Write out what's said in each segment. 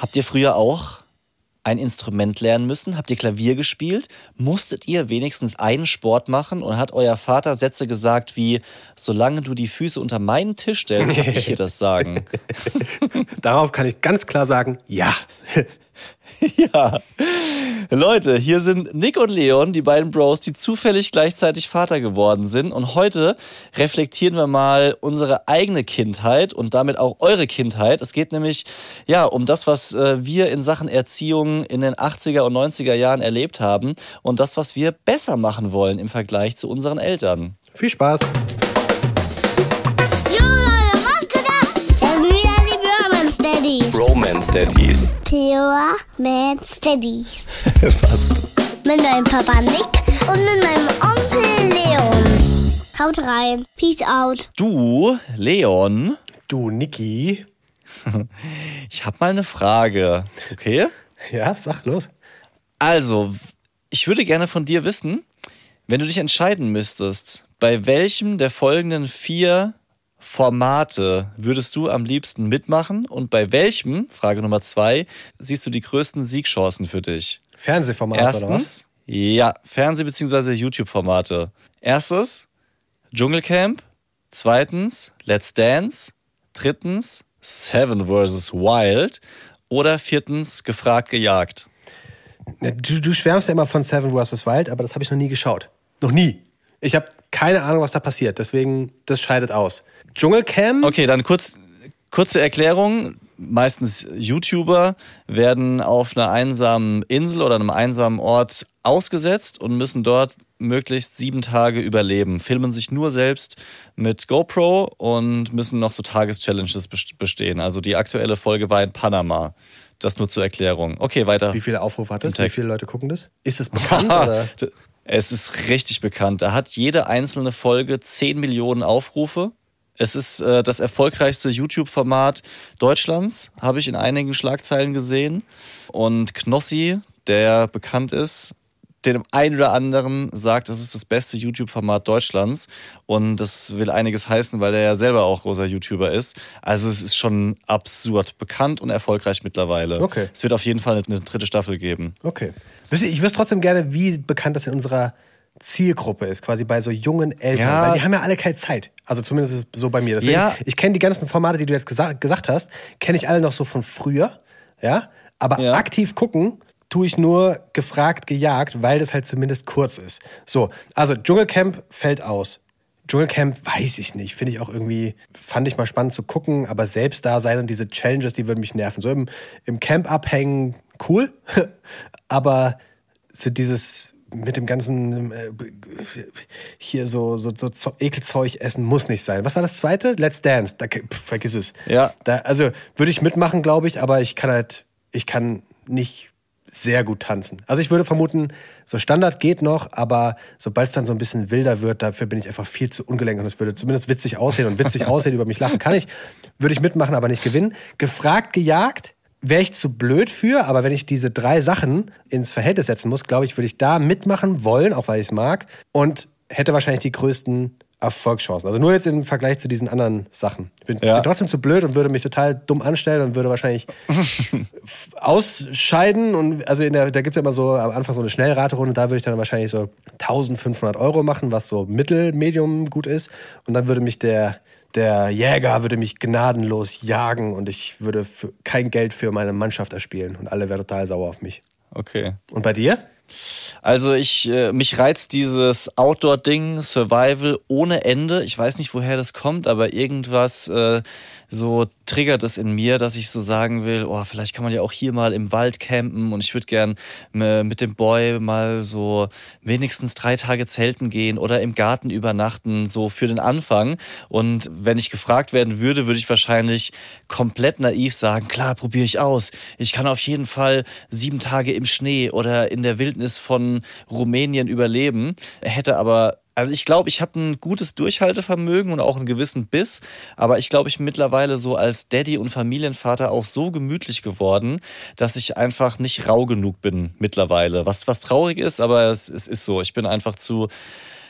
Habt ihr früher auch ein Instrument lernen müssen? Habt ihr Klavier gespielt? Musstet ihr wenigstens einen Sport machen und hat euer Vater Sätze gesagt wie, solange du die Füße unter meinen Tisch stellst, kann ich hier das sagen? Darauf kann ich ganz klar sagen, ja. ja. Leute, hier sind Nick und Leon, die beiden Bros, die zufällig gleichzeitig Vater geworden sind. Und heute reflektieren wir mal unsere eigene Kindheit und damit auch eure Kindheit. Es geht nämlich ja um das, was äh, wir in Sachen Erziehung in den 80er und 90er Jahren erlebt haben und das, was wir besser machen wollen im Vergleich zu unseren Eltern. Viel Spaß. Romance Daddies. Pure Man Steadies. Fast. Mit meinem Papa Nick und mit meinem Onkel Leon. Haut rein. Peace out. Du, Leon, Du, Niki. ich habe mal eine Frage, okay? Ja, sag los. Also, ich würde gerne von dir wissen, wenn du dich entscheiden müsstest, bei welchem der folgenden vier Formate würdest du am liebsten mitmachen und bei welchem, Frage Nummer zwei, siehst du die größten Siegchancen für dich? Fernsehformat oder was? Erstens, ja, Fernseh- bzw. YouTube-Formate. Erstes, Dschungelcamp. Zweitens, Let's Dance. Drittens, Seven vs. Wild. Oder viertens, gefragt, gejagt. Du, du schwärmst ja immer von Seven vs. Wild, aber das habe ich noch nie geschaut. Noch nie. Ich habe keine Ahnung, was da passiert. Deswegen, das scheidet aus. Dschungelcamp? Okay, dann kurz, kurze Erklärung. Meistens YouTuber werden auf einer einsamen Insel oder einem einsamen Ort ausgesetzt und müssen dort möglichst sieben Tage überleben. Filmen sich nur selbst mit GoPro und müssen noch so Tageschallenges best- bestehen. Also die aktuelle Folge war in Panama. Das nur zur Erklärung. Okay, weiter. Wie viele Aufrufe hat das? Wie viele Leute gucken das? Ist es bekannt? Es ist richtig bekannt. Da hat jede einzelne Folge 10 Millionen Aufrufe. Es ist äh, das erfolgreichste YouTube-Format Deutschlands, habe ich in einigen Schlagzeilen gesehen. Und Knossi, der bekannt ist, dem einen oder anderen sagt, das ist das beste YouTube-Format Deutschlands. Und das will einiges heißen, weil er ja selber auch großer YouTuber ist. Also es ist schon absurd bekannt und erfolgreich mittlerweile. Okay. Es wird auf jeden Fall eine dritte Staffel geben. Okay. Ich wüsste trotzdem gerne, wie bekannt das in unserer Zielgruppe ist, quasi bei so jungen Eltern. Ja. Weil die haben ja alle keine Zeit. Also zumindest ist es so bei mir. Deswegen, Ja. Ich kenne die ganzen Formate, die du jetzt gesa gesagt hast, kenne ich alle noch so von früher. Ja. Aber Ja. aktiv gucken tue ich nur gefragt, gejagt, weil das halt zumindest kurz ist. So, also Dschungelcamp fällt aus. Dschungelcamp weiß ich nicht. Finde ich auch irgendwie, fand ich mal spannend zu gucken, aber selbst da sein und diese Challenges, die würden mich nerven. So im, im Camp abhängen, cool. aber so dieses mit dem ganzen äh, hier so, so, so Ekelzeug essen muss nicht sein. Was war das zweite? Let's Dance. Da, pff, vergiss es. Ja. Da, also würde ich mitmachen, glaube ich, aber ich kann halt, ich kann nicht sehr gut tanzen. Also ich würde vermuten, so Standard geht noch, aber sobald es dann so ein bisschen wilder wird, dafür bin ich einfach viel zu ungelenkt und es würde zumindest witzig aussehen und witzig aussehen, über mich lachen kann ich, würde ich mitmachen, aber nicht gewinnen. Gefragt, gejagt, wäre ich zu blöd für, aber wenn ich diese drei Sachen ins Verhältnis setzen muss, glaube ich, würde ich da mitmachen wollen, auch weil ich es mag und hätte wahrscheinlich die größten Erfolgschancen. Also nur jetzt im Vergleich zu diesen anderen Sachen. Ich bin, Ja. bin trotzdem zu blöd und würde mich total dumm anstellen und würde wahrscheinlich ausscheiden. Und also in der, da gibt es ja immer so am Anfang so eine Schnellraterunde, da würde ich dann wahrscheinlich so 1500 Euro machen, was so mittel, medium gut ist. Und dann würde mich der, der Jäger würde mich gnadenlos jagen und ich würde für, kein Geld für meine Mannschaft erspielen und alle wären total sauer auf mich. Okay. Und bei dir? Also ich, äh, mich reizt dieses Outdoor-Ding, Survival ohne Ende. Ich weiß nicht, woher das kommt, aber irgendwas äh, so triggert es in mir, dass ich so sagen will, oh, vielleicht kann man ja auch hier mal im Wald campen und ich würde gern mit dem Boy mal so wenigstens drei Tage zelten gehen oder im Garten übernachten, so für den Anfang. Und wenn ich gefragt werden würde, würde ich wahrscheinlich komplett naiv sagen, klar, probiere ich aus. Ich kann auf jeden Fall sieben Tage im Schnee oder in der Wildnis von Rumänien überleben. Hätte aber also ich glaube, ich habe ein gutes Durchhaltevermögen und auch einen gewissen Biss, aber ich glaube, ich bin mittlerweile so als Daddy und Familienvater auch so gemütlich geworden, dass ich einfach nicht rau genug bin mittlerweile. Was, was traurig ist, aber es, es ist so. Ich bin einfach zu,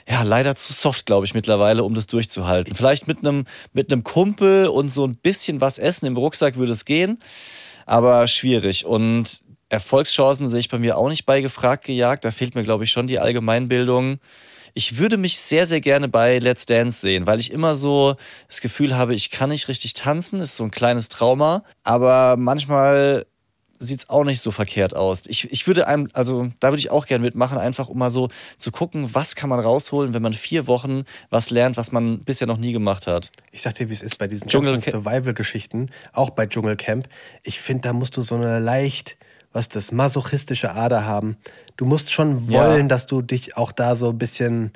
ja, leider zu soft, glaube ich, mittlerweile, um das durchzuhalten. Vielleicht mit einem mit einem Kumpel und so ein bisschen was essen im Rucksack würde es gehen. aber schwierig. Und Erfolgschancen sehe ich bei mir auch nicht bei gefragt gejagt. Da fehlt mir, glaube ich, schon die Allgemeinbildung. Ich würde mich sehr, sehr gerne bei Let's Dance sehen, weil ich immer so das Gefühl habe, ich kann nicht richtig tanzen, ist so ein kleines Trauma. Aber manchmal sieht's auch nicht so verkehrt aus. Ich, ich würde einem, also da würde ich auch gerne mitmachen, einfach um mal so zu gucken, was kann man rausholen, wenn man vier Wochen was lernt, was man bisher noch nie gemacht hat. Ich sag dir, wie es ist bei diesen Survival-Geschichten, auch bei Dschungelcamp. Ich finde, da musst du so eine leicht, was das masochistische Ader haben. Du musst schon Ja. wollen, dass du dich auch da so ein bisschen,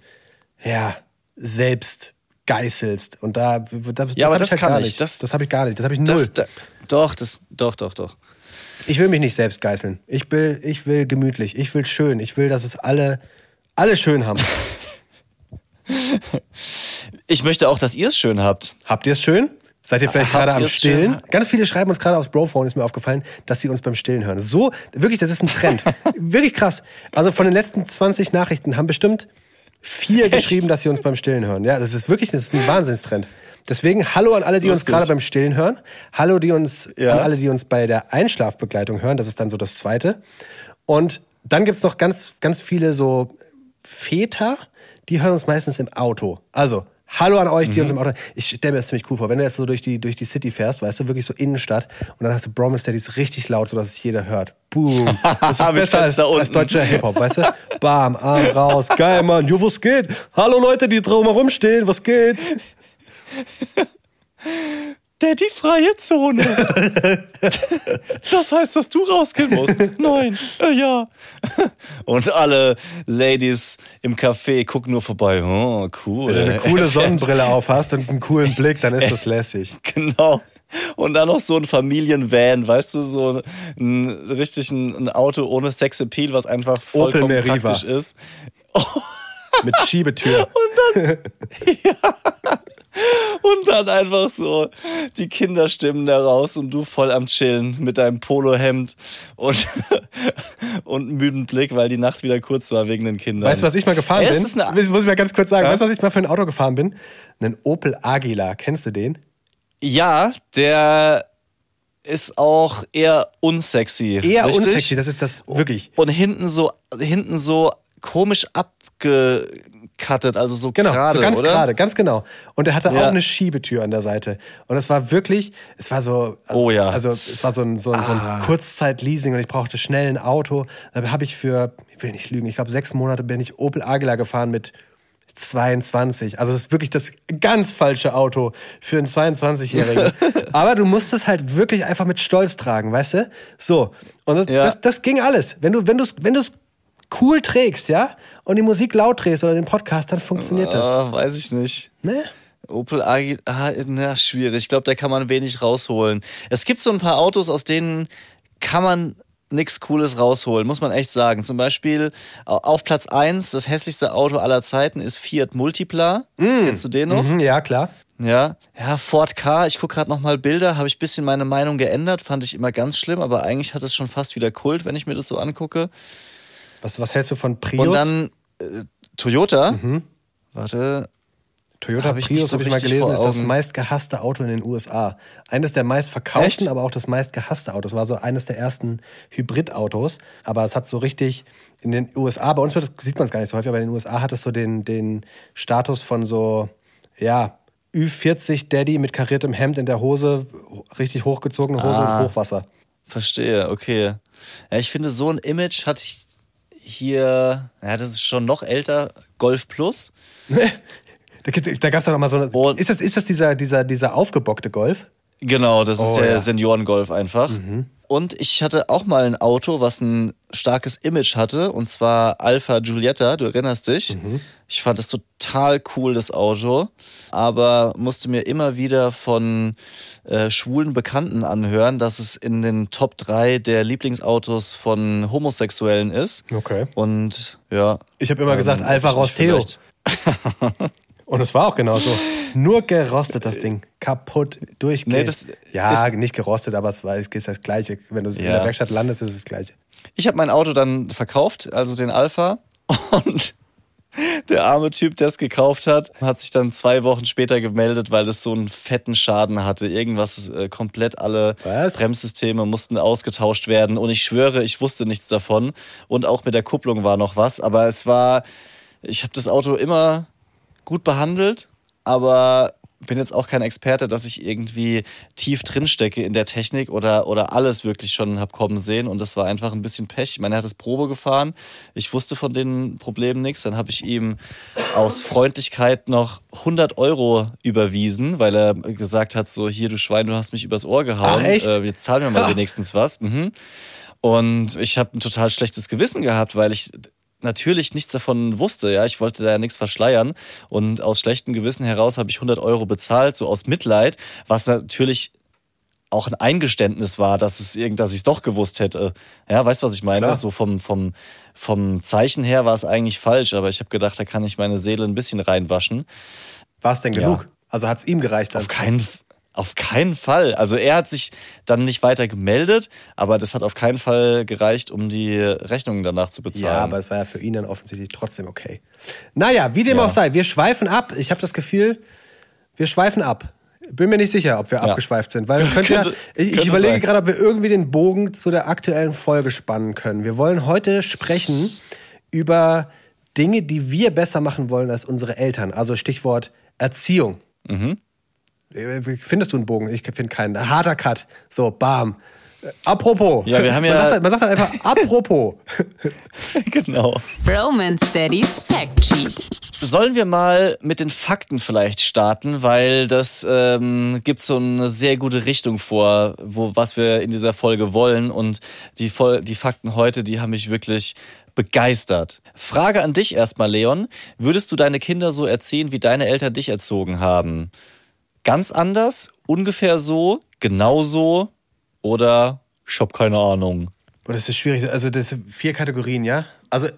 ja, selbst geißelst. Und da, da das Ja, aber das ich halt kann gar ich. nicht. Das- Das, habe ich gar nicht. Das habe ich null. Das, da, doch, das, doch, doch, doch. Ich will mich nicht selbst geißeln. Ich will, ich will gemütlich. Ich will schön. Ich will, dass es alle, alle schön haben. Ich möchte auch, dass ihr es schön habt. Habt ihr es schön? Seid ihr vielleicht gerade am Stillen? schön? Ganz viele schreiben uns gerade aufs Brophone, ist mir aufgefallen, dass sie uns beim Stillen hören. So, wirklich, das ist ein Trend. wirklich krass. Also von den letzten 20 Nachrichten haben bestimmt vier geschrieben, dass sie uns beim Stillen hören. Ja, das ist wirklich, das ist ein Wahnsinnstrend. Deswegen hallo an alle, die uns Lustig. gerade beim Stillen hören. Hallo die uns, Ja. an alle, die uns bei der Einschlafbegleitung hören. Das ist dann so das Zweite. Und dann gibt's noch ganz, ganz viele so Väter, die hören uns meistens im Auto. Also, hallo an euch, die uns im Auto. Ich stelle mir das ziemlich cool vor. Wenn du jetzt so durch die, durch die City fährst, weißt du, wirklich so Innenstadt, und dann hast du Bromance Daddies richtig laut, sodass es jeder hört. Boom. Das ist besser als, Fenster als deutscher Hip-Hop, weißt du? Bam, Arm raus. Geil, Mann. Jo, was geht? Hallo Leute, die drumherum stehen, was geht? Daddy, freie Zone. das heißt, dass du rausgehen musst. Nein, äh, ja. Und alle Ladies im Café gucken nur vorbei. Oh, cool. Wenn du eine coole Sonnenbrille auf hast und einen coolen Blick, dann ist das lässig. Genau. Und dann noch so ein Familienvan, weißt du, so ein richtig ein, ein Auto ohne Sexappeal, was einfach Opel vollkommen Meriva. praktisch ist. Mit Schiebetür. Und dann einfach so die Kinderstimmen da raus und du voll am Chillen mit deinem Polohemd und, und müden Blick, weil die Nacht wieder kurz war wegen den Kindern. Weißt du, was ich mal gefahren bin? Das muss ich mal ganz kurz sagen. Ja? Weißt du, was ich mal für ein Auto gefahren bin? Einen Opel Agila. Kennst du den? Ja, der ist auch eher unsexy. Eher richtig? unsexy, das ist das wirklich. Und hinten so, hinten so komisch abgekattet, also so Genau, gerade, so ganz oder? gerade, ganz genau. Und er hatte Ja. auch eine Schiebetür an der Seite. Und es war wirklich, es war so, also, Oh ja. also es war so ein, so ein, so ein Kurzzeit-Leasing und ich brauchte schnell ein Auto. Da habe ich für, ich will nicht lügen, ich glaube sechs Monate bin ich Opel Agila gefahren mit 22. Also das ist wirklich das ganz falsche Auto für einen 22-Jährigen. Aber du musst es halt wirklich einfach mit Stolz tragen, weißt du? So. Und das, Ja. das, das ging alles. Wenn du, wenn du es wenn du's cool trägst, ja, und die Musik laut drehst oder den Podcast, dann funktioniert das. Ah, weiß ich nicht. Ne? Opel Agila, ah, na, schwierig. Ich glaube, da kann man wenig rausholen. Es gibt so ein paar Autos, aus denen kann man nichts Cooles rausholen, muss man echt sagen. Zum Beispiel au- auf Platz 1, das hässlichste Auto aller Zeiten ist Fiat Multipla. Kennst du den noch? Mhm, ja, klar. Ja, ja, Ford K. Ich gucke gerade noch mal Bilder, habe ich ein bisschen meine Meinung geändert, fand ich immer ganz schlimm, aber eigentlich hat es schon fast wieder Kult, wenn ich mir das so angucke. Was, was hältst du von Prius? Und dann äh, Toyota. Warte, Toyota hab Prius, so habe ich mal gelesen, ist das meistgehasste Auto in den USA. Eines der meistverkauften, Echt? aber auch das meistgehasste Auto. Es war so eines der ersten Hybridautos. Aber es hat so richtig in den USA, bei uns das, sieht man es gar nicht so häufig, aber in den USA hat es so den, den Status von so, ja, Ü40 Daddy mit kariertem Hemd in der Hose, richtig hochgezogene Hose Ah. und Hochwasser. Verstehe, okay. Ja, ich finde, so ein Image ich hier, ja, das ist schon noch älter, Golf Plus. Da, da gab es doch noch mal so eine. Und- ist das, ist das dieser, dieser, dieser aufgebockte Golf? Genau, das ist Oh, der ja. Seniorengolf einfach. Und ich hatte auch mal ein Auto, was ein starkes Image hatte, und zwar Alpha Giulietta, du erinnerst dich. Ich fand das total cool, das Auto, aber musste mir immer wieder von äh, schwulen Bekannten anhören, dass es in den Top 3 der Lieblingsautos von Homosexuellen ist. Okay. Und ja. Ich habe immer ähm, gesagt, Alpha Rosteo. Und es war auch genauso. Nur gerostet, das Ding. Kaputt, durchge... Nee, das ja, nicht gerostet, aber es war es ist das Gleiche. Wenn du in Ja. der Werkstatt landest, ist es das Gleiche. Ich habe mein Auto dann verkauft, also den Alpha. Und Der arme Typ, der es gekauft hat, hat sich dann zwei Wochen später gemeldet, weil es so einen fetten Schaden hatte. Irgendwas, äh, komplett alle Was? Bremssysteme mussten ausgetauscht werden. Und ich schwöre, ich wusste nichts davon. Und auch mit der Kupplung war noch was. Aber es war, ich habe das Auto immer gut behandelt, aber bin jetzt auch kein Experte, dass ich irgendwie tief drin stecke in der Technik oder, oder alles wirklich schon hab kommen sehen. Und das war einfach ein bisschen Pech. Ich meine, er hat es Probe gefahren. Ich wusste von den Problemen nichts. Dann habe ich ihm aus Freundlichkeit noch 100 Euro überwiesen, weil er gesagt hat, so hier, du Schwein, du hast mich übers Ohr gehauen. Ach? Äh, jetzt zahlen wir mal wenigstens was. Mhm. Und ich habe ein total schlechtes Gewissen gehabt, weil ich natürlich nichts davon wusste. Ja, ich wollte da ja nichts verschleiern und aus schlechtem Gewissen heraus habe ich 100 Euro bezahlt, so aus Mitleid, was natürlich auch ein Eingeständnis war, dass es irgend, dass ich es doch gewusst hätte. Ja, weißt du, was ich meine? Klar. So vom, vom, vom Zeichen her war es eigentlich falsch, aber ich habe gedacht, da kann ich meine Seele ein bisschen reinwaschen. War es denn Ja. genug? Also hat es ihm gereicht? Dann? Auf keinen, auf keinen Fall. Also er hat sich dann nicht weiter gemeldet, aber das hat auf keinen Fall gereicht, um die Rechnungen danach zu bezahlen. Ja, aber es war ja für ihn dann offensichtlich trotzdem okay. Naja, wie dem Ja. auch sei, wir schweifen ab. Ich habe das Gefühl, wir schweifen ab. Bin mir nicht sicher, ob wir Ja. abgeschweift sind, weil es könnte, ja, Könnte- ich, ich könnte überlege sein. gerade, ob wir irgendwie den Bogen zu der aktuellen Folge spannen können. Wir wollen heute sprechen über Dinge, die wir besser machen wollen als unsere Eltern. Also Stichwort Erziehung. Mhm. Findest du einen Bogen? Ich finde keinen. Harter Cut. So, bam. Äh, Apropos. Ja, wir haben ja- Man sagt, man sagt dann einfach apropos. genau. Romance Daddy's Fact Sheet. Sollen wir mal mit den Fakten vielleicht starten, weil das ähm, gibt so eine sehr gute Richtung vor, wo, was wir in dieser Folge wollen. Und die, Fol die Fakten heute, die haben mich wirklich begeistert. Frage an dich erstmal, Leon. Würdest du deine Kinder so erziehen, wie deine Eltern dich erzogen haben? Ganz anders? Ungefähr so? Genauso? Oder ich hab keine Ahnung. Das ist schwierig. Also das sind vier Kategorien, ja. Also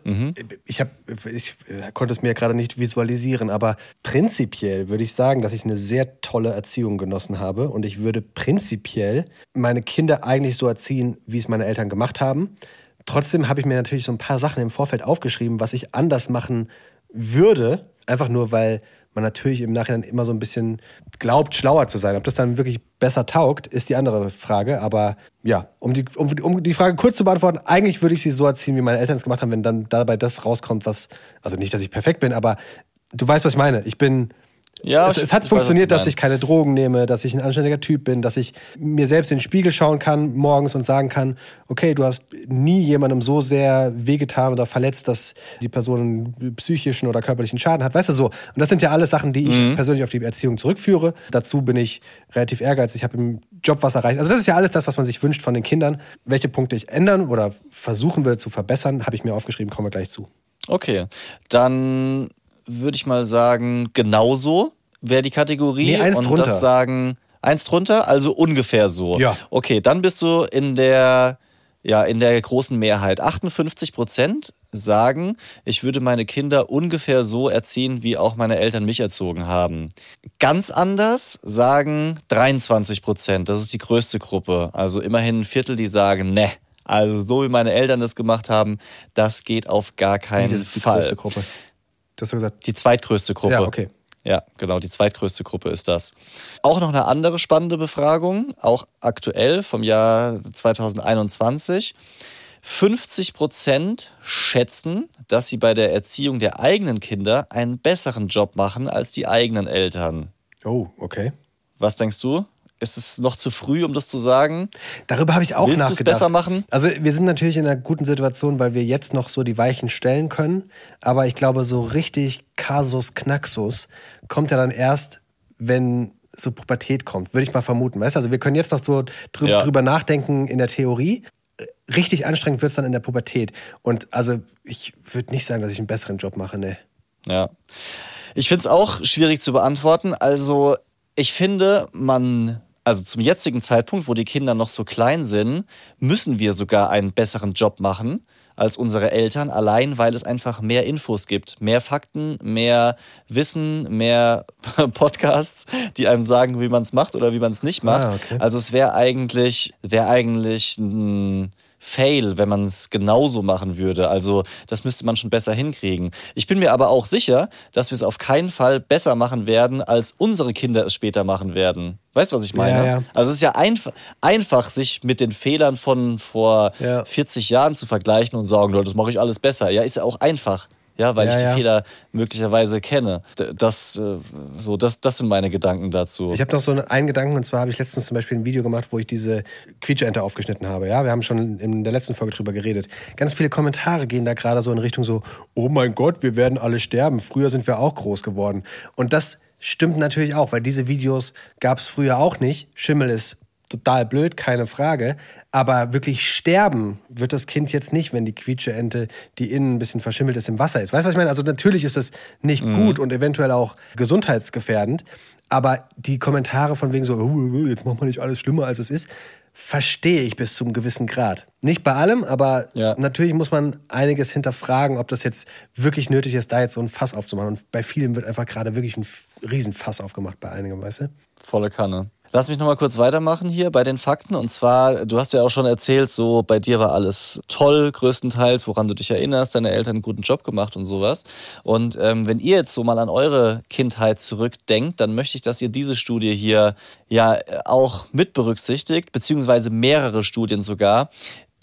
ich habe, ich äh, konnte es mir gerade nicht visualisieren, aber prinzipiell würde ich sagen, dass ich eine sehr tolle Erziehung genossen habe und ich würde prinzipiell meine Kinder eigentlich so erziehen, wie es meine Eltern gemacht haben. Trotzdem habe ich mir natürlich so ein paar Sachen im Vorfeld aufgeschrieben, was ich anders machen würde, einfach nur weil man natürlich im Nachhinein immer so ein bisschen glaubt, schlauer zu sein. Ob das dann wirklich besser taugt, ist die andere Frage. Aber ja, um die, um, um die Frage kurz zu beantworten, eigentlich würde ich sie so erziehen, wie meine Eltern es gemacht haben, wenn dann dabei das rauskommt, was, also nicht, dass ich perfekt bin, aber du weißt, was ich meine. Ich bin, Ja, es, es hat weiß, funktioniert, du dass ich keine Drogen nehme, dass ich ein anständiger Typ bin, dass ich mir selbst in den Spiegel schauen kann morgens und sagen kann, okay, du hast nie jemandem so sehr wehgetan oder verletzt, dass die Person einen psychischen oder körperlichen Schaden hat. Weißt du so? Und das sind ja alles Sachen, die ich Mhm. persönlich auf die Erziehung zurückführe. Dazu bin ich relativ ehrgeizig, ich habe im Job was erreicht. Also das ist ja alles das, was man sich wünscht von den Kindern. Welche Punkte ich ändern oder versuchen will zu verbessern, habe ich mir aufgeschrieben, kommen wir gleich zu. Okay, dann würde ich mal sagen, genauso wäre die Kategorie. Nee, eins und drunter. das sagen, eins drunter, also ungefähr so. Ja. Okay, dann bist du in der, ja, in der großen Mehrheit. 58 Prozent sagen, ich würde meine Kinder ungefähr so erziehen, wie auch meine Eltern mich erzogen haben. Ganz anders sagen 23 Prozent. Das ist die größte Gruppe. Also immerhin ein Viertel, die sagen, ne. Also so wie meine Eltern das gemacht haben, das geht auf gar keinen das ist die Fall. größte Gruppe. Du hast ja gesagt, Die zweitgrößte Gruppe. Ja, okay. Ja, genau, die zweitgrößte Gruppe ist das. Auch noch eine andere spannende Befragung, auch aktuell vom Jahr 2021. 50 Prozent schätzen, dass sie bei der Erziehung der eigenen Kinder einen besseren Job machen als die eigenen Eltern. oh, okay. Was denkst du? Ist es noch zu früh, um das zu sagen? Darüber habe ich auch Willst nachgedacht. besser machen? Also wir sind natürlich in einer guten Situation, weil wir jetzt noch so die Weichen stellen können. Aber ich glaube, so richtig Kasus Knaxus kommt ja dann erst, wenn so Pubertät kommt, würde ich mal vermuten. Weißt du, also wir können jetzt noch so drü Ja. drüber nachdenken in der Theorie. Richtig anstrengend wird es dann in der Pubertät. Und also ich würde nicht sagen, dass ich einen besseren Job mache, ne. Ja. Ich finde es auch schwierig zu beantworten. Also, ich finde, man, also zum jetzigen Zeitpunkt, wo die Kinder noch so klein sind, müssen wir sogar einen besseren Job machen als unsere Eltern, allein weil es einfach mehr Infos gibt, mehr Fakten, mehr Wissen, mehr Podcasts, die einem sagen, wie man es macht oder wie man es nicht macht. Ah, okay. Also es wäre eigentlich, wäre eigentlich ein Fail, wenn man es genauso machen würde. Also das müsste man schon besser hinkriegen. Ich bin mir aber auch sicher, dass wir es auf keinen Fall besser machen werden, als unsere Kinder es später machen werden. Weißt du, was ich meine? Ja, ja. Also es ist ja einf einfach, sich mit den Fehlern von vor Ja. 40 Jahren zu vergleichen und sagen, Leute, das mache ich alles besser. Ja, ist ja auch einfach. Ja, weil Ja, ich die ja. Fehler möglicherweise kenne. Das, äh, so, das, das sind meine Gedanken dazu. Ich habe noch so einen Gedanken, und zwar habe ich letztens zum Beispiel ein Video gemacht, wo ich diese Quietscheente aufgeschnitten habe. Ja, wir haben schon in der letzten Folge drüber geredet. Ganz viele Kommentare gehen da gerade so in Richtung so, oh mein Gott, wir werden alle sterben. Früher sind wir auch groß geworden. Und das stimmt natürlich auch, weil diese Videos gab es früher auch nicht. Schimmel ist total blöd, keine Frage. Aber wirklich sterben wird das Kind jetzt nicht, wenn die Quietscheente, die innen ein bisschen verschimmelt ist, im Wasser ist. Weißt du, was ich meine? Also natürlich ist das nicht gut und eventuell auch gesundheitsgefährdend. Aber die Kommentare von wegen so, oh, jetzt macht man nicht alles schlimmer, als es ist, verstehe ich bis zum gewissen Grad. Nicht bei allem, aber Ja. natürlich muss man einiges hinterfragen, ob das jetzt wirklich nötig ist, da jetzt so ein Fass aufzumachen. Und bei vielen wird einfach gerade wirklich ein Riesenfass aufgemacht, bei einigen, weißt du? Volle Kanne. Lass mich nochmal kurz weitermachen hier bei den Fakten. Und zwar, du hast ja auch schon erzählt, so bei dir war alles toll, größtenteils, woran du dich erinnerst, deine Eltern einen guten Job gemacht und sowas. Und ähm, wenn ihr jetzt so mal an eure Kindheit zurückdenkt, dann möchte ich, dass ihr diese Studie hier ja auch mit berücksichtigt, beziehungsweise mehrere Studien sogar,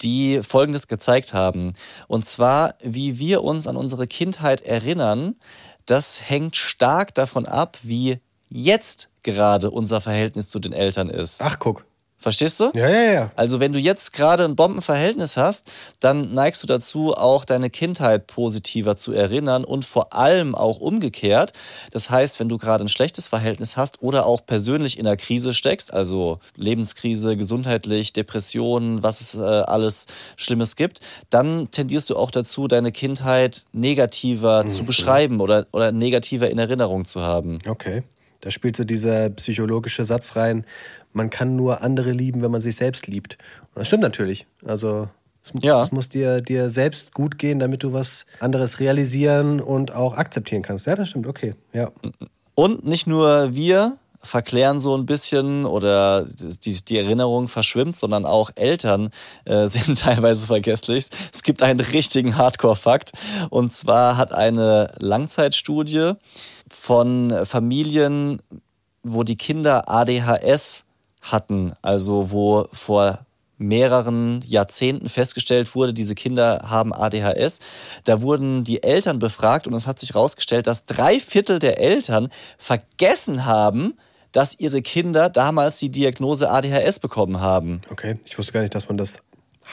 die Folgendes gezeigt haben. Und zwar, wie wir uns an unsere Kindheit erinnern, das hängt stark davon ab, wie jetzt gerade unser Verhältnis zu den Eltern ist. Ach, guck. Verstehst du? Ja, ja, ja. Also wenn du jetzt gerade ein Bombenverhältnis hast, dann neigst du dazu, auch deine Kindheit positiver zu erinnern und vor allem auch umgekehrt. Das heißt, wenn du gerade ein schlechtes Verhältnis hast oder auch persönlich in einer Krise steckst, also Lebenskrise, gesundheitlich, Depressionen, was es äh, alles Schlimmes gibt, dann tendierst du auch dazu, deine Kindheit negativer zu beschreiben oder, oder negativer in Erinnerung zu haben. Okay. Da spielt so dieser psychologische Satz rein, man kann nur andere lieben, wenn man sich selbst liebt. Und das stimmt natürlich. Also es, Ja. es muss dir, dir selbst gut gehen, damit du was anderes realisieren und auch akzeptieren kannst. Ja, das stimmt, okay. Ja. Und nicht nur wir verklären so ein bisschen oder die, die Erinnerung verschwimmt, sondern auch Eltern äh, sind teilweise vergesslich. Es gibt einen richtigen Hardcore-Fakt. Und zwar hat eine Langzeitstudie von Familien, wo die Kinder ADHS hatten, also wo vor mehreren Jahrzehnten festgestellt wurde, diese Kinder haben ADHS. Da wurden die Eltern befragt und es hat sich herausgestellt, dass drei Viertel der Eltern vergessen haben, dass ihre Kinder damals die Diagnose ADHS bekommen haben. Okay. Ich wusste gar nicht, dass man das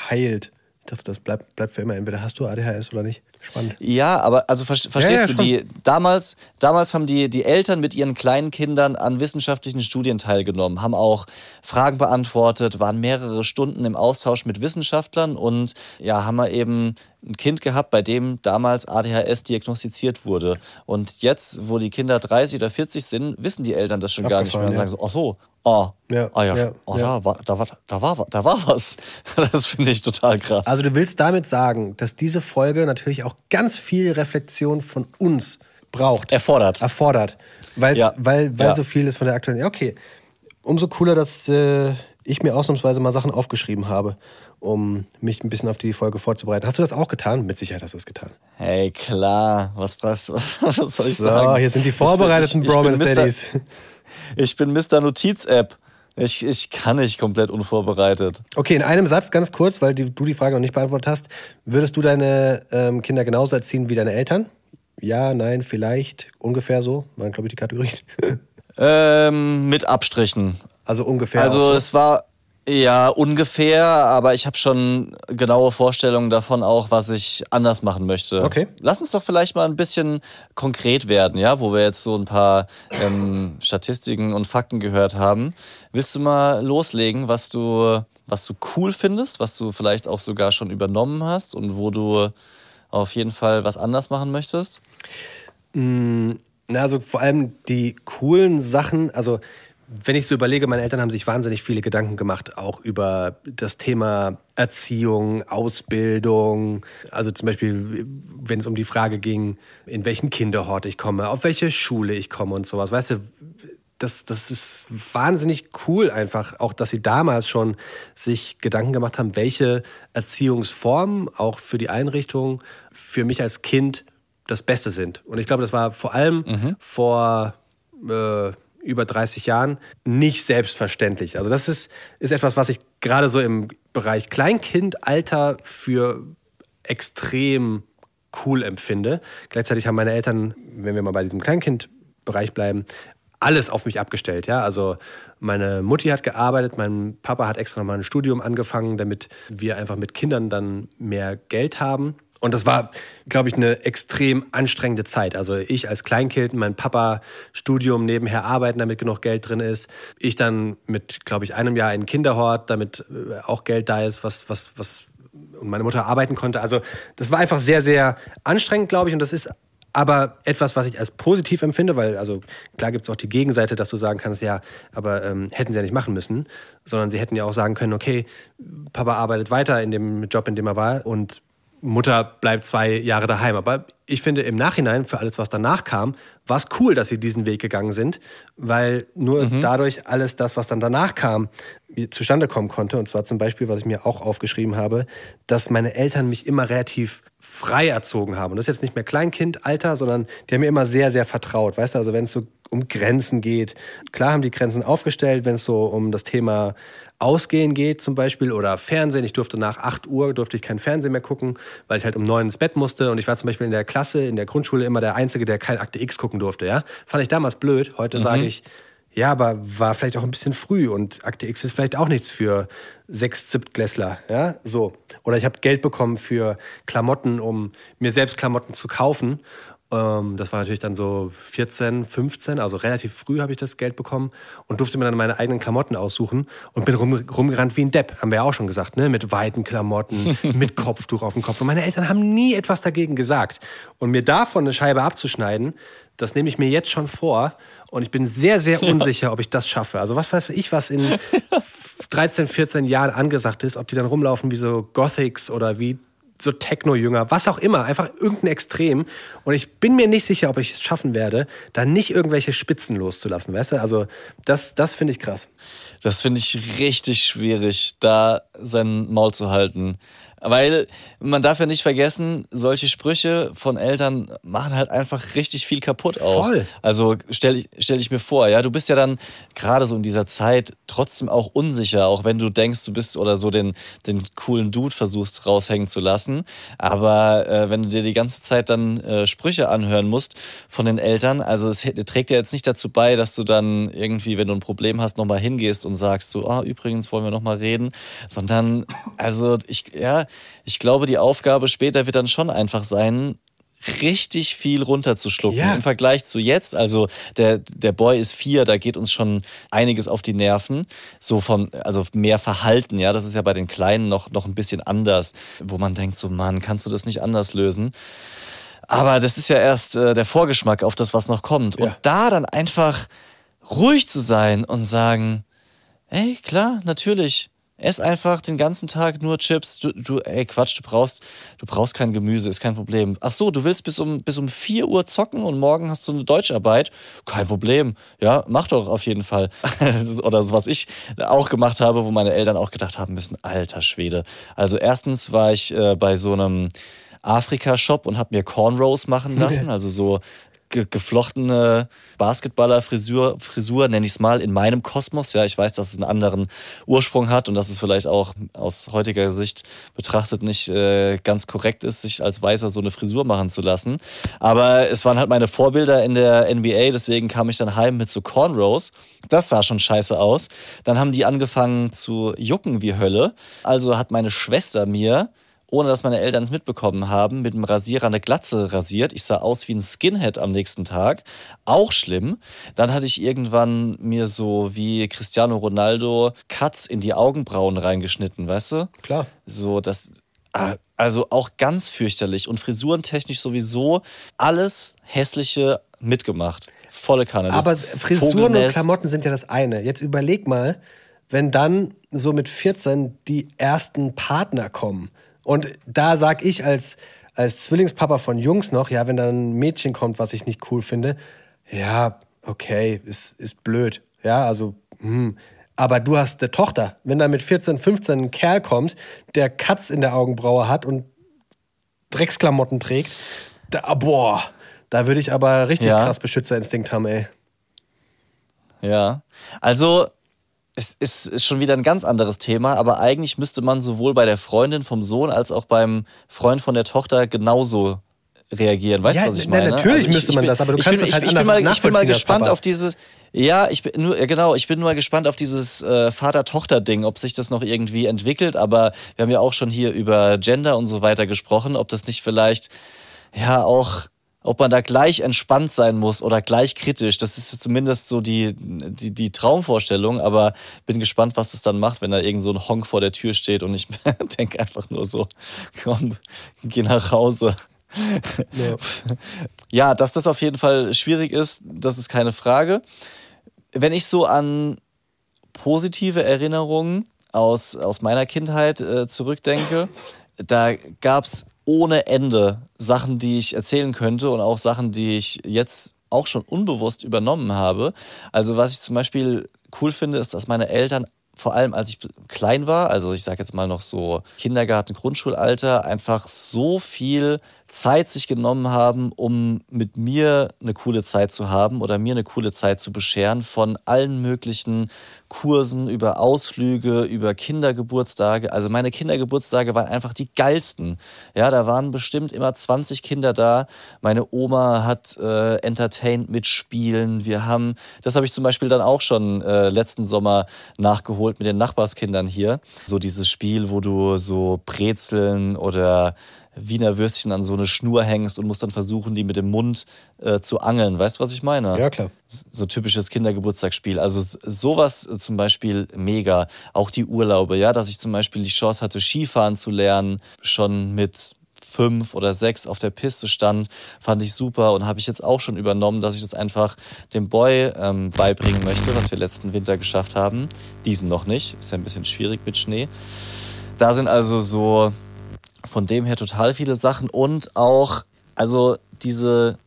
heilt. Dachte, das bleibt, bleibt für immer. Entweder hast du ADHS oder nicht. Spannend. Ja, aber also ver verstehst ja, du, die damals, damals haben die, die Eltern mit ihren kleinen Kindern an wissenschaftlichen Studien teilgenommen, haben auch Fragen beantwortet, waren mehrere Stunden im Austausch mit Wissenschaftlern und ja, haben wir eben ein Kind gehabt, bei dem damals ADHS diagnostiziert wurde. Und jetzt, wo die Kinder 30 oder 40 sind, wissen die Eltern das schon gar nicht mehr und Abgefahren, sagen so, ach so, oh, Ja, ah ja, ja, oh, ja. Da, war, da, war, da, war, da war was. Das finde ich total krass. Also du willst damit sagen, dass diese Folge natürlich auch ganz viel Reflexion von uns braucht. Erfordert. Erfordert. Weil's, Ja. Weil, weil Ja. so viel ist von der aktuellen. Ja, okay. Umso cooler, dass äh, ich mir ausnahmsweise mal Sachen aufgeschrieben habe, um mich ein bisschen auf die Folge vorzubereiten. Hast du das auch getan? Mit Sicherheit hast du es getan. Hey, klar. Was, was, was soll ich So, sagen? hier sind die vorbereiteten Bromance. Daddies. Ich bin Mr. Notiz-App. Ich, ich kann nicht komplett unvorbereitet. Okay, in einem Satz ganz kurz, weil du die Frage noch nicht beantwortet hast. Würdest du deine ähm, Kinder genauso erziehen wie deine Eltern? Ja, nein, vielleicht, ungefähr so, waren glaube ich die Kategorien. Ähm, mit Abstrichen. Also ungefähr. Also so. es war ja ungefähr, aber ich habe schon genaue Vorstellungen davon auch, was ich anders machen möchte. Okay. Lass uns doch vielleicht mal ein bisschen konkret werden, ja, wo wir jetzt so ein paar ähm, Statistiken und Fakten gehört haben. Willst du mal loslegen, was du, was du cool findest, was du vielleicht auch sogar schon übernommen hast und wo du auf jeden Fall was anders machen möchtest? Na, also vor allem die coolen Sachen, also wenn ich so überlege, meine Eltern haben sich wahnsinnig viele Gedanken gemacht, auch über das Thema Erziehung, Ausbildung. Also zum Beispiel, wenn es um die Frage ging, in welchen Kinderhort ich komme, auf welche Schule ich komme und sowas. Weißt du, das, das ist wahnsinnig cool einfach, auch dass sie damals schon sich Gedanken gemacht haben, welche Erziehungsformen auch für die Einrichtung für mich als Kind das Beste sind. Und ich glaube, das war vor allem Mhm. vor äh, über 30 Jahren nicht selbstverständlich. Also das ist, ist etwas, was ich gerade so im Bereich Kleinkindalter für extrem cool empfinde. Gleichzeitig haben meine Eltern, wenn wir mal bei diesem Kleinkindbereich bleiben, alles auf mich abgestellt. Ja? Also meine Mutti hat gearbeitet, mein Papa hat extra mal ein Studium angefangen, damit wir einfach mit Kindern dann mehr Geld haben. Und das war, glaube ich, eine extrem anstrengende Zeit. Also ich als Kleinkind, mein Papa Studium nebenher arbeiten, damit genug Geld drin ist. Ich dann mit, glaube ich, einem Jahr in Kinderhort, damit äh, auch Geld da ist, was, was, was und meine Mutter arbeiten konnte. Also das war einfach sehr, sehr anstrengend, glaube ich. Und das ist aber etwas, was ich als positiv empfinde, weil, also klar gibt es auch die Gegenseite, dass du sagen kannst, ja, aber ähm, hätten sie ja nicht machen müssen, sondern sie hätten ja auch sagen können, okay, Papa arbeitet weiter in dem Job, in dem er war und Mutter bleibt zwei Jahre daheim. Aber ich finde im Nachhinein, für alles, was danach kam, war es cool, dass sie diesen Weg gegangen sind, weil nur dadurch alles das, was dann danach kam, zustande kommen konnte. Und zwar zum Beispiel, was ich mir auch aufgeschrieben habe, dass meine Eltern mich immer relativ frei erzogen haben. Und das ist jetzt nicht mehr Kleinkindalter, sondern die haben mir immer sehr, sehr vertraut. Weißt du, also wenn es so um Grenzen geht, klar haben die Grenzen aufgestellt, wenn es so um das Thema Ausgehen geht zum Beispiel oder Fernsehen. Ich durfte nach 8 Uhr durfte ich kein Fernsehen mehr gucken, weil ich halt um 9 ins Bett musste. Und ich war zum Beispiel in der Klasse, in der Grundschule immer der Einzige, der kein Akte X gucken durfte. Ja? Fand ich damals blöd. Heute sage ich, ja, aber war vielleicht auch ein bisschen früh und Akte X ist vielleicht auch nichts für sechs Siebtklässler, ja, so. Oder ich habe Geld bekommen für Klamotten, um mir selbst Klamotten zu kaufen. Ähm, das war natürlich dann so 14, 15, also relativ früh habe ich das Geld bekommen und durfte mir dann meine eigenen Klamotten aussuchen und bin rum, rumgerannt wie ein Depp, haben wir ja auch schon gesagt, ne? mit weiten Klamotten, mit Kopftuch auf dem Kopf. Und meine Eltern haben nie etwas dagegen gesagt. Und mir davon eine Scheibe abzuschneiden, das nehme ich mir jetzt schon vor. Und ich bin sehr, sehr unsicher, ob ich das schaffe. Also was weiß ich, was in 13, 14 Jahren angesagt ist, ob die dann rumlaufen wie so Gothics oder wie so Techno-Jünger, was auch immer, einfach irgendein Extrem. Und ich bin mir nicht sicher, ob ich es schaffen werde, da nicht irgendwelche Spitzen loszulassen, weißt du? Also das, das finde ich krass. Das finde ich richtig schwierig, da sein Maul zu halten. Weil man darf ja nicht vergessen, solche Sprüche von Eltern machen halt einfach richtig viel kaputt auch. Voll. Also stell, ich- stell ich mir vor, ja, du bist ja dann gerade so in dieser Zeit trotzdem auch unsicher, auch wenn du denkst, du bist oder so den, den coolen Dude versuchst raushängen zu lassen. Aber äh, wenn du dir die ganze Zeit dann äh, Sprüche anhören musst von den Eltern, also es trägt ja jetzt nicht dazu bei, dass du dann irgendwie, wenn du ein Problem hast, nochmal hingehst und sagst so, ah, übrigens wollen wir nochmal reden, sondern also ich, ja, ich glaube, die Aufgabe später wird dann schon einfach sein, richtig viel runterzuschlucken Ja. im Vergleich zu jetzt. Also der, der Boy ist vier, da geht uns schon einiges auf die Nerven. So von, also mehr Verhalten, ja. Das ist ja bei den Kleinen noch, noch ein bisschen anders, wo man denkt, so Mann, kannst du das nicht anders lösen? Aber das ist ja erst äh, der Vorgeschmack auf das, was noch kommt. Und Ja. da dann einfach ruhig zu sein und sagen, ey, klar, natürlich. Ess einfach den ganzen Tag nur Chips. Du, du, ey, Quatsch, du brauchst, du brauchst kein Gemüse, ist kein Problem. Ach so, du willst bis um, bis um 4 Uhr zocken und morgen hast du eine Deutscharbeit? Kein Problem. Ja, mach doch auf jeden Fall. Oder so, was ich auch gemacht habe, wo meine Eltern auch gedacht haben müssen, alter Schwede. Also erstens war ich äh, bei so einem Afrika-Shop und habe mir Cornrows machen lassen, also so ge geflochtene Basketballer-Frisur, Frisur, nenne ich es mal, in meinem Kosmos. Ja, ich weiß, dass es einen anderen Ursprung hat und dass es vielleicht auch aus heutiger Sicht betrachtet nicht äh, ganz korrekt ist, sich als Weißer so eine Frisur machen zu lassen. Aber es waren halt meine Vorbilder in der NBA, deswegen kam ich dann heim mit so Cornrows. Das sah schon scheiße aus. Dann haben die angefangen zu jucken wie Hölle. Also hat meine Schwester mir ohne dass meine Eltern es mitbekommen haben, mit dem Rasierer eine Glatze rasiert. Ich sah aus wie ein Skinhead am nächsten Tag. Auch schlimm. Dann hatte ich irgendwann mir so wie Cristiano Ronaldo Cuts in die Augenbrauen reingeschnitten, weißt du? Klar. So, das. ah, Also auch ganz fürchterlich. Und frisurentechnisch sowieso alles Hässliche mitgemacht. Volle Kanne. Aber Frisuren und. Klamotten sind ja das eine. Jetzt überleg mal, wenn dann so mit 14 die ersten Partner kommen. Und da sag ich als, als Zwillingspapa von Jungs noch, ja, wenn dann ein Mädchen kommt, was ich nicht cool finde, ja, okay, ist, ist blöd. Ja, also, hm. Aber du hast eine Tochter. Wenn da mit 14, 15 ein Kerl kommt, der Katz in der Augenbraue hat und Drecksklamotten trägt, da, boah, da würde ich aber richtig Ja. krass Beschützerinstinkt haben, ey. Ja. Also, es ist, ist schon wieder ein ganz anderes Thema, aber eigentlich müsste man sowohl bei der Freundin vom Sohn als auch beim Freund von der Tochter genauso reagieren. Weißt du, Ja, was ich na, meine? natürlich ich- müsste man bin- das, aber du kannst bin, das halt ich, ich bin anders mal, Ich bin mal gespannt auf dieses. Ja, ich bin nur, genau, ich bin nur gespannt auf dieses äh, Vater-Tochter-Ding, ob sich das noch irgendwie entwickelt. Aber wir haben ja auch schon hier über Gender und so weiter gesprochen, ob das nicht vielleicht ja auch, ob man da gleich entspannt sein muss oder gleich kritisch. Das ist zumindest so die, die, die Traumvorstellung, aber bin gespannt, was das dann macht, wenn da irgend so ein Honk vor der Tür steht und ich denke einfach nur so, komm, geh nach Hause. Ja. Ja, dass das auf jeden Fall schwierig ist, das ist keine Frage. Wenn ich so an positive Erinnerungen aus, aus meiner Kindheit äh, zurückdenke, da gab es ohne Ende Sachen, die ich erzählen könnte und auch Sachen, die ich jetzt auch schon unbewusst übernommen habe. Also was ich zum Beispiel cool finde, ist, dass meine Eltern vor allem als ich klein war, also ich sage jetzt mal noch so Kindergarten, Grundschulalter, einfach so viel Zeit sich genommen haben, um mit mir eine coole Zeit zu haben oder mir eine coole Zeit zu bescheren von allen möglichen Kursen über Ausflüge, über Kindergeburtstage. Also meine Kindergeburtstage waren einfach die geilsten. Ja, da waren bestimmt immer 20 Kinder da. Meine Oma hat äh, entertained mit Spielen. Wir haben, das habe ich zum Beispiel dann auch schon äh, letzten Sommer nachgeholt mit den Nachbarskindern hier. So dieses Spiel, wo du so Brezeln oder Wiener Würstchen an so eine Schnur hängst und musst dann versuchen, die mit dem Mund äh, zu angeln. Weißt du, was ich meine? Ja, klar. so typisches Kindergeburtstagsspiel. Also sowas äh, zum Beispiel mega. Auch die Urlaube, ja, dass ich zum Beispiel die Chance hatte, Skifahren zu lernen, schon mit fünf oder sechs auf der Piste stand, fand ich super und habe ich jetzt auch schon übernommen, dass ich das einfach dem Boy ähm, beibringen möchte, was wir letzten Winter geschafft haben. Diesen noch nicht, ist ja ein bisschen schwierig mit Schnee. Da sind also so von dem her total viele Sachen und auch, also diese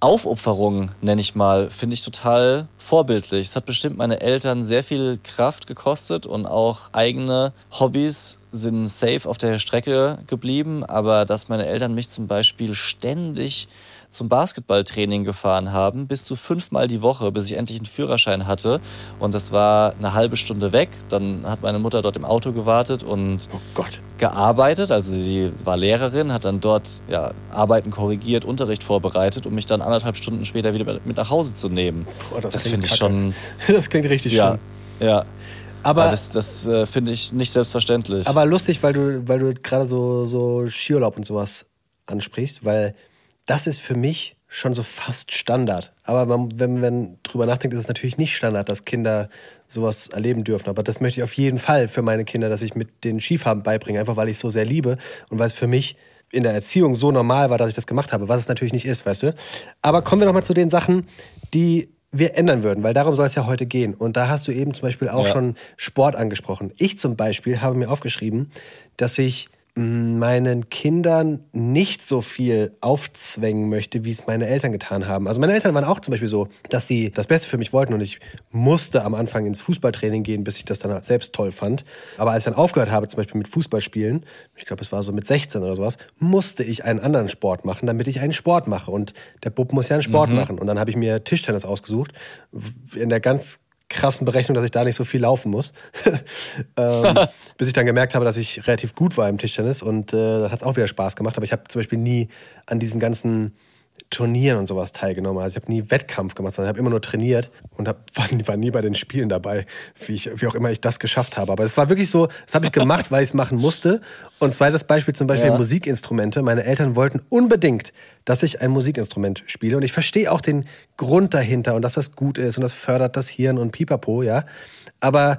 Aufopferung, nenne ich mal, finde ich total vorbildlich. Es hat bestimmt meine Eltern sehr viel Kraft gekostet und auch eigene Hobbys sind safe auf der Strecke geblieben. Aber dass meine Eltern mich zum Beispiel ständig zum Basketballtraining gefahren haben, bis zu fünfmal die Woche, bis ich endlich einen Führerschein hatte. Und das war eine halbe Stunde weg. Dann hat meine Mutter dort im Auto gewartet und Oh Gott. gearbeitet. Also sie war Lehrerin, hat dann dort ja, Arbeiten korrigiert, Unterricht vorbereitet, um mich dann anderthalb Stunden später wieder mit nach Hause zu nehmen. Boah, das klingt finde ich schon, Das klingt richtig ja, schön. ja. Aber, Aber das, das äh, finde ich nicht selbstverständlich. aber lustig, weil du, weil du gerade so, so Skiurlaub und sowas ansprichst, weil das ist für mich schon so fast Standard. Aber man, wenn man drüber nachdenkt, ist es natürlich nicht Standard, dass Kinder sowas erleben dürfen. Aber das möchte ich auf jeden Fall für meine Kinder, dass ich mit den Skifahren beibringe, einfach weil ich es so sehr liebe und weil es für mich in der Erziehung so normal war, dass ich das gemacht habe, was es natürlich nicht ist, weißt du. Aber kommen wir noch mal zu den Sachen, die wir ändern würden, weil darum soll es ja heute gehen. Und da hast du eben zum Beispiel auch Ja. schon Sport angesprochen. Ich zum Beispiel habe mir aufgeschrieben, dass ich meinen Kindern nicht so viel aufzwängen möchte, wie es meine Eltern getan haben. Also meine Eltern waren auch zum Beispiel so, dass sie das Beste für mich wollten und ich musste am Anfang ins Fußballtraining gehen, bis ich das dann selbst toll fand. Aber als ich dann aufgehört habe, zum Beispiel mit Fußballspielen, ich glaube, es war so mit 16 oder sowas, musste ich einen anderen Sport machen, damit ich einen Sport mache. Und der Bub muss ja einen Sport machen. Und dann habe ich mir Tischtennis ausgesucht, in der ganz krassen Berechnung, dass ich da nicht so viel laufen muss. ähm, bis ich dann gemerkt habe, dass ich relativ gut war im Tischtennis und äh, dann hat es auch wieder Spaß gemacht. Aber ich habe zum Beispiel nie an diesen ganzen Turnieren und sowas teilgenommen. Also ich habe nie Wettkampf gemacht, sondern habe immer nur trainiert und hab, war, nie- war nie bei den Spielen dabei, wie, ich, wie auch immer ich das geschafft habe. Aber es war wirklich so, das habe ich gemacht, weil ich es machen musste. Und zweites Beispiel zum Beispiel Ja. Musikinstrumente. Meine Eltern wollten unbedingt, dass ich ein Musikinstrument spiele. Und ich verstehe auch den Grund dahinter und dass das gut ist und das fördert das Hirn und pipapo, ja. Aber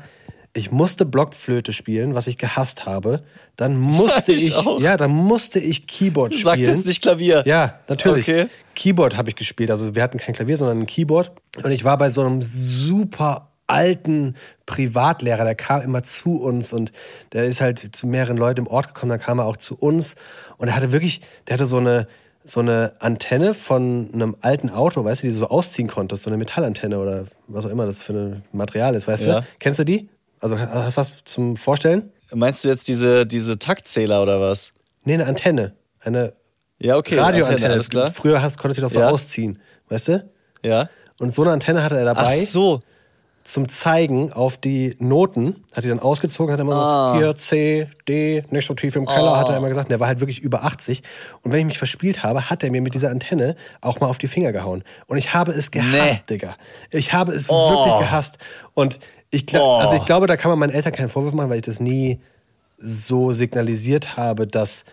ich musste Blockflöte spielen, was ich gehasst habe. Dann musste Ich ich, ja, dann musste ich Keyboard spielen. Sag jetzt nicht Klavier. Ja, natürlich. Okay. Keyboard habe ich gespielt. Also wir hatten kein Klavier, sondern ein Keyboard. Und ich war bei so einem super alten Privatlehrer, der kam immer zu uns und der ist halt zu mehreren Leuten im Ort gekommen, dann kam er auch zu uns und er hatte wirklich, der hatte so eine so eine Antenne von einem alten Auto, weißt du, die du so ausziehen konntest, so eine Metallantenne oder was auch immer das für ein Material ist, weißt Ja. du? Kennst du die? Also hast du was zum Vorstellen? Meinst du jetzt diese, diese Taktzähler oder was? Nee, eine Antenne. Eine Ja, okay. Radioantenne. Antenne, alles klar. Früher hast, konntest du das so Ja. ausziehen, weißt du? Ja. Und so eine Antenne hatte er Ach dabei so. Zum Zeigen auf die Noten. Hat die dann ausgezogen, hat er immer Ah. so, hier C, D, nicht so tief im Keller, hat er immer gesagt. Und der war halt wirklich über 80. Und wenn ich mich verspielt habe, hat er mir mit dieser Antenne auch mal auf die Finger gehauen. Und ich habe es gehasst, Digga. Ich habe es wirklich gehasst. Und ich, glaub, Oh. also ich glaube, da kann man meinen Eltern keinen Vorwurf machen, weil ich das nie so signalisiert habe, dass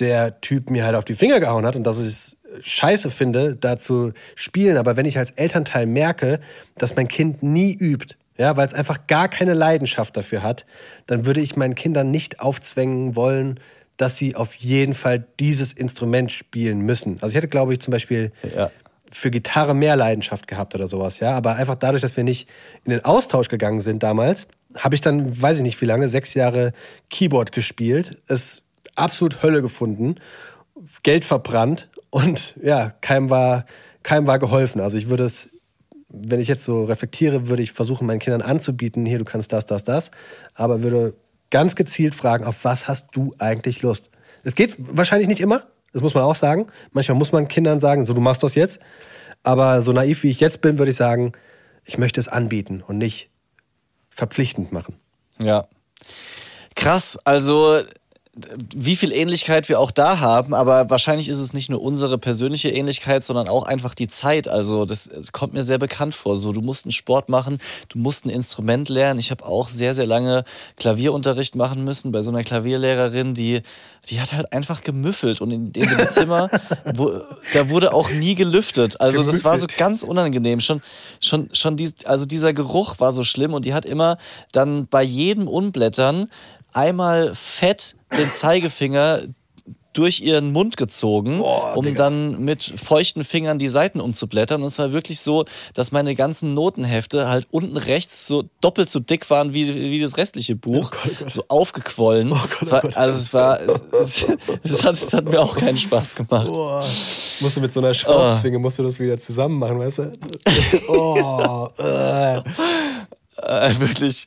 der Typ mir halt auf die Finger gehauen hat und dass es scheiße finde, da zu spielen. Aber wenn ich als Elternteil merke, dass mein Kind nie übt, ja, weil es einfach gar keine Leidenschaft dafür hat, dann würde ich meinen Kindern nicht aufzwängen wollen, dass sie auf jeden Fall dieses Instrument spielen müssen. Also ich hätte, glaube ich, zum Beispiel Ja. für Gitarre mehr Leidenschaft gehabt oder sowas, ja. Aber einfach dadurch, dass wir nicht in den Austausch gegangen sind damals, habe ich dann, weiß ich nicht wie lange, sechs Jahre Keyboard gespielt, es absolut Hölle gefunden, Geld verbrannt und ja, keinem war, keinem war geholfen. Also ich würde es, wenn ich jetzt so reflektiere, würde ich versuchen, meinen Kindern anzubieten, hier, du kannst das, das, das, aber würde ganz gezielt fragen, auf was hast du eigentlich Lust? Es geht wahrscheinlich nicht immer, das muss man auch sagen. Manchmal muss man Kindern sagen, so du machst das jetzt. Aber so naiv wie ich jetzt bin, würde ich sagen, ich möchte es anbieten und nicht verpflichtend machen. Ja. Krass, also wie viel Ähnlichkeit wir auch da haben, aber wahrscheinlich ist es nicht nur unsere persönliche Ähnlichkeit, sondern auch einfach die Zeit. Also das kommt mir sehr bekannt vor. So, du musst einen Sport machen, du musst ein Instrument lernen. Ich habe auch sehr, sehr lange Klavierunterricht machen müssen bei so einer Klavierlehrerin, die, die hat halt einfach gemüffelt und in, in dem Zimmer, wo, da wurde auch nie gelüftet. Also das war so ganz unangenehm. Schon, schon, schon dies, also dieser Geruch war so schlimm und die hat immer dann bei jedem Unblättern einmal fett den Zeigefinger durch ihren Mund gezogen, um dann mit feuchten Fingern die Seiten umzublättern. Und es war wirklich so, dass meine ganzen Notenhefte halt unten rechts so doppelt so dick waren wie, wie das restliche Buch. So aufgequollen. es war, also es war, es, es, es, hat, es hat mir auch keinen Spaß gemacht. Boah. Musst du mit so einer Schraubzwinge, musst du das wieder zusammen machen, weißt du? Oh, äh. Äh, wirklich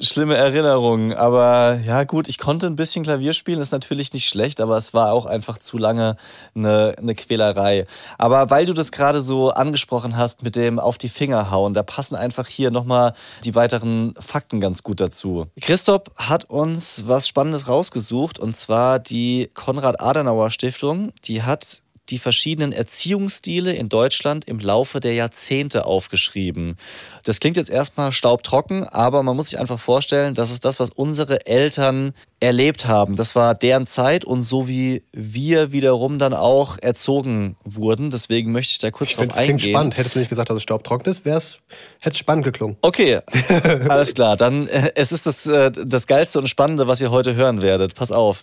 schlimme Erinnerungen. Aber ja, gut, ich konnte ein bisschen Klavier spielen, ist natürlich nicht schlecht, aber es war auch einfach zu lange eine, eine Quälerei. Aber weil du das gerade so angesprochen hast mit dem auf die Finger hauen, da passen einfach hier nochmal die weiteren Fakten ganz gut dazu. Christoph hat uns was Spannendes rausgesucht und zwar die Konrad-Adenauer-Stiftung. Die hat die verschiedenen Erziehungsstile in Deutschland im Laufe der Jahrzehnte aufgeschrieben. Das klingt jetzt erstmal staubtrocken, aber man muss sich einfach vorstellen, das ist das, was unsere Eltern erlebt haben. Das war deren Zeit und so wie wir wiederum dann auch erzogen wurden. Deswegen möchte ich da kurz Ich drauf finde, es eingehen. klingt spannend. Hättest du nicht gesagt, dass es staubtrocken ist, wäre es, hätte es spannend geklungen. Okay, alles klar. Dann äh, es ist das, äh, das Geilste und Spannende, was ihr heute hören werdet. Pass auf.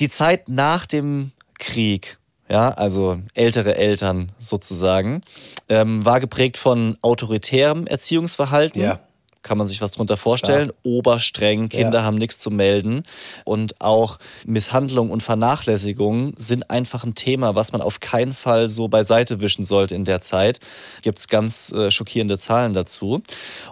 Die Zeit nach dem Krieg, ja, also ältere Eltern sozusagen, ähm, war geprägt von autoritärem Erziehungsverhalten. Ja. Kann man sich was drunter vorstellen? Oberstreng, Kinder Ja. haben nichts zu melden. Und auch Misshandlung und Vernachlässigung sind einfach ein Thema, was man auf keinen Fall so beiseite wischen sollte in der Zeit. Gibt's ganz äh, schockierende Zahlen dazu.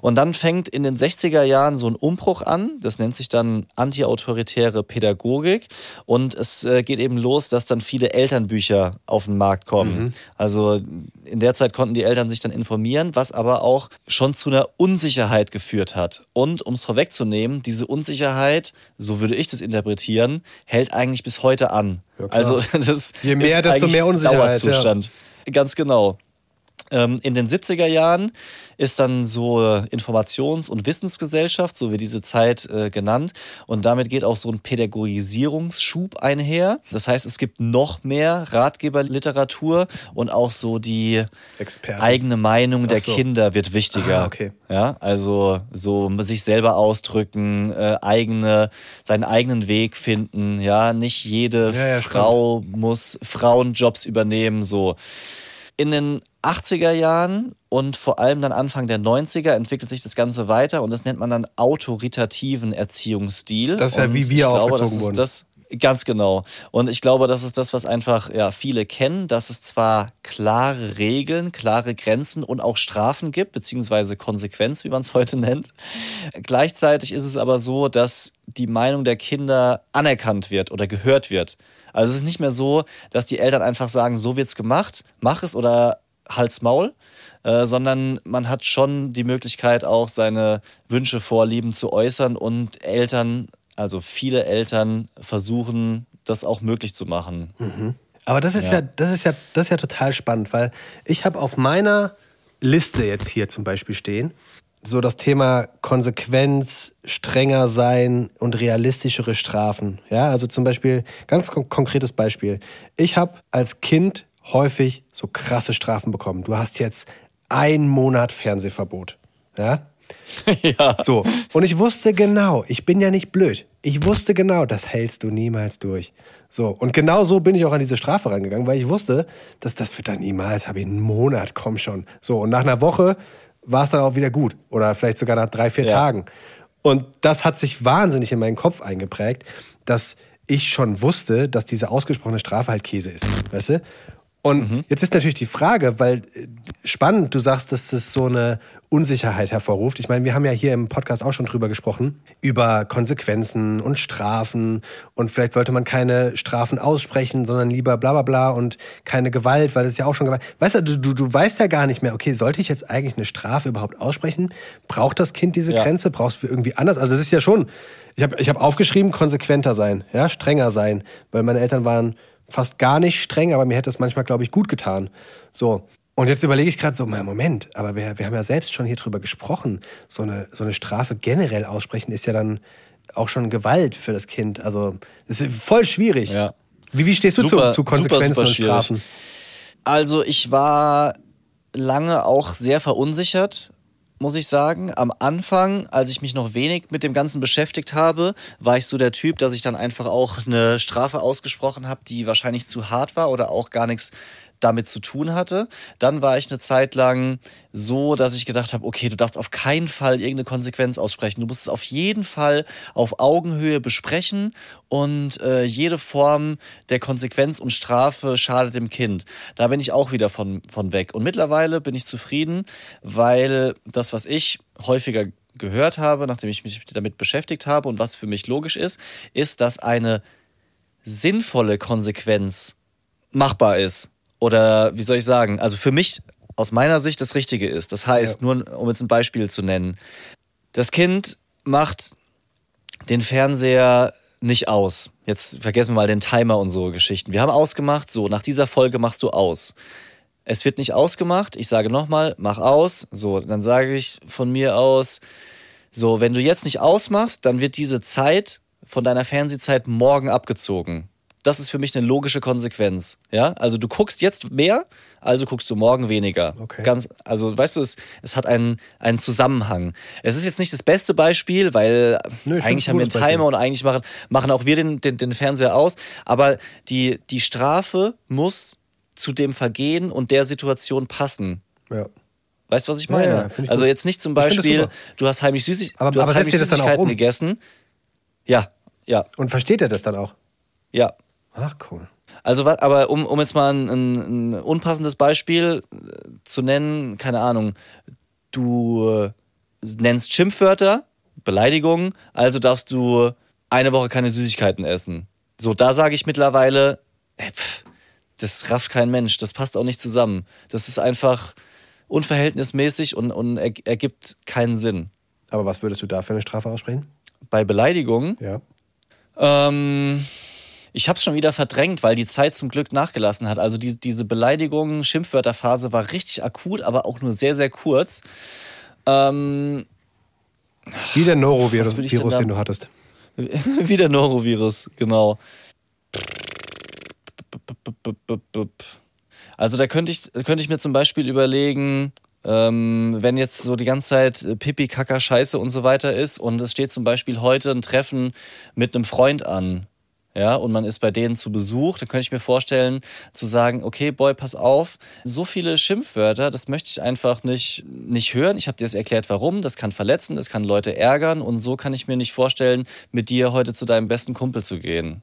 Und dann fängt in den 60er Jahren so ein Umbruch an. Das nennt sich dann antiautoritäre Pädagogik. Und es äh, geht eben los, dass dann viele Elternbücher auf den Markt kommen. Also in der Zeit konnten die Eltern sich dann informieren, was aber auch schon zu einer Unsicherheit geführt hat. Und um es vorwegzunehmen, diese Unsicherheit, so würde ich das interpretieren, hält eigentlich bis heute an. Ja, also das Je mehr, ist desto mehr Unsicherheit, Dauerzustand. Ganz genau. Ähm, in den 70er Jahren ist dann so Informations- und Wissensgesellschaft, so wird diese Zeit äh, genannt. Und damit geht auch so ein Pädagogisierungsschub einher. Das heißt, es gibt noch mehr Ratgeberliteratur und auch so die Experten. eigene Meinung der so. Kinder wird wichtiger. Ah, okay. Ja, also so sich selber ausdrücken, äh, eigene, seinen eigenen Weg finden. Ja, nicht jede Ja, ja, Frau muss Frauenjobs übernehmen. So in den 80er Jahren und vor allem dann Anfang der 90er entwickelt sich das Ganze weiter und das nennt man dann autoritativen Erziehungsstil. Das ist ja, Und wie wir glaube, aufgezogen das ist wurden. Das, Ganz genau. Und ich glaube, das ist das, was einfach ja, viele kennen, dass es zwar klare Regeln, klare Grenzen und auch Strafen gibt, beziehungsweise Konsequenz, wie man es heute nennt. Gleichzeitig ist es aber so, dass die Meinung der Kinder anerkannt wird oder gehört wird. Also es ist nicht mehr so, dass die Eltern einfach sagen, so wird's gemacht, mach es oder halt's Maul, äh, sondern man hat schon die Möglichkeit, auch seine Wünsche, Vorlieben zu äußern und Eltern, also viele Eltern versuchen, das auch möglich zu machen. Aber das ist ja, Ja. das ist ja, das ist ja total spannend, weil ich habe auf meiner Liste jetzt hier zum Beispiel stehen, so das Thema Konsequenz, strenger sein und realistischere Strafen. Ja, also zum Beispiel, ganz kon konkretes Beispiel. Ich habe als Kind häufig so krasse Strafen bekommen. Du hast jetzt einen Monat Fernsehverbot. Ja, ja. so, und ich wusste genau, ich bin ja nicht blöd. Ich wusste genau, das hältst du niemals durch. So, und genau so bin ich auch an diese Strafe rangegangen, weil ich wusste, dass das wird dann niemals, habe ich einen Monat, komm schon. So, und nach einer Woche war es dann auch wieder gut. Oder vielleicht sogar nach drei, vier Ja. Tagen. Und das hat sich wahnsinnig in meinen Kopf eingeprägt, dass ich schon wusste, dass diese ausgesprochene Strafe halt Käse ist. Weißt du? Und jetzt ist natürlich die Frage, weil äh, spannend, du sagst, dass das so eine Unsicherheit hervorruft. Ich meine, wir haben ja hier im Podcast auch schon drüber gesprochen, über Konsequenzen und Strafen. Und vielleicht sollte man keine Strafen aussprechen, sondern lieber bla bla bla und keine Gewalt, weil das ist ja auch schon Gewalt. Weißt du, du, du, du weißt ja gar nicht mehr, okay, sollte ich jetzt eigentlich eine Strafe überhaupt aussprechen? Braucht das Kind diese Ja. Grenze? Brauchst du irgendwie anders? Also das ist ja schon, ich habe ich hab aufgeschrieben, konsequenter sein, ja, strenger sein, weil meine Eltern waren fast gar nicht streng, aber mir hätte es manchmal, glaube ich, gut getan. So. Und jetzt überlege ich gerade so, mal Moment, aber wir, wir haben ja selbst schon hier drüber gesprochen. So eine, so eine Strafe generell aussprechen ist ja dann auch schon Gewalt für das Kind. Also, das ist voll schwierig. Ja. Wie, wie stehst du Super, zu, zu Konsequenzen super, super und. Strafen? Also ich war lange auch sehr verunsichert, muss ich sagen. Am Anfang, als ich mich noch wenig mit dem Ganzen beschäftigt habe, war ich so der Typ, dass ich dann einfach auch eine Strafe ausgesprochen habe, die wahrscheinlich zu hart war oder auch gar nichts damit zu tun hatte. Dann war ich eine Zeit lang so, dass ich gedacht habe, okay, du darfst auf keinen Fall irgendeine Konsequenz aussprechen. Du musst es auf jeden Fall auf Augenhöhe besprechen und äh, jede Form der Konsequenz und Strafe schadet dem Kind. Da bin ich auch wieder von, von weg. Und mittlerweile bin ich zufrieden, weil das, was ich häufiger gehört habe, nachdem ich mich damit beschäftigt habe und was für mich logisch ist, ist, dass eine sinnvolle Konsequenz machbar ist. Oder wie soll ich sagen? Also für mich aus meiner Sicht das Richtige ist. Das heißt, nur um jetzt ein Beispiel zu nennen. Das Kind macht den Fernseher nicht aus. Jetzt vergessen wir mal den Timer und so Geschichten. Wir haben ausgemacht, so, nach dieser Folge machst du aus. Es wird nicht ausgemacht. Ich sage nochmal, mach aus. So, dann sage ich von mir aus, so, wenn du jetzt nicht ausmachst, dann wird diese Zeit von deiner Fernsehzeit morgen abgezogen. Das ist für mich eine logische Konsequenz. Ja, also du guckst jetzt mehr, also guckst du morgen weniger. Okay. Ganz, also weißt du, es, es hat einen, einen Zusammenhang. Es ist jetzt nicht das beste Beispiel, weil Nö, eigentlich haben wir einen gutes Beispiel. Timer und eigentlich machen, machen auch wir den, den, den Fernseher aus. Aber die, die Strafe muss zu dem Vergehen und der Situation passen. Ja. Weißt du, was ich Ja, meine? ja, find ich also gut. jetzt nicht zum Beispiel, du hast heimlich, Süßig Aber- du hast aber heimlich ihr das dann auch Süßigkeiten um? gegessen. Ja, ja, Und versteht er das dann auch? ja. Ach, cool. Also, aber um, um jetzt mal ein, ein, ein unpassendes Beispiel äh, zu nennen, keine Ahnung, du äh, nennst Schimpfwörter, Beleidigungen, also darfst du eine Woche keine Süßigkeiten essen. So, da sage ich mittlerweile, ey, pff, das rafft kein Mensch, das passt auch nicht zusammen. Das ist einfach unverhältnismäßig und, und er, ergibt keinen Sinn. Aber was würdest du da für eine Strafe aussprechen? Bei Beleidigungen Ja. Ähm, ich habe es schon wieder verdrängt, weil die Zeit zum Glück nachgelassen hat. Also die, diese Beleidigung, Schimpfwörterphase war richtig akut, aber auch nur sehr, sehr kurz. Ähm, Wie der Norovirus, Virus, den du hattest. wie der Norovirus, genau. Also da könnte ich, könnte ich mir zum Beispiel überlegen, ähm, wenn jetzt so die ganze Zeit äh, Pipi, Kaka, Scheiße und so weiter ist und es steht zum Beispiel heute ein Treffen mit einem Freund an, ja, und man ist bei denen zu Besuch, dann könnte ich mir vorstellen, zu sagen, okay, Boy, pass auf, so viele Schimpfwörter, das möchte ich einfach nicht, nicht hören. Ich habe dir das erklärt, warum. Das kann verletzen, das kann Leute ärgern und so kann ich mir nicht vorstellen, mit dir heute zu deinem besten Kumpel zu gehen.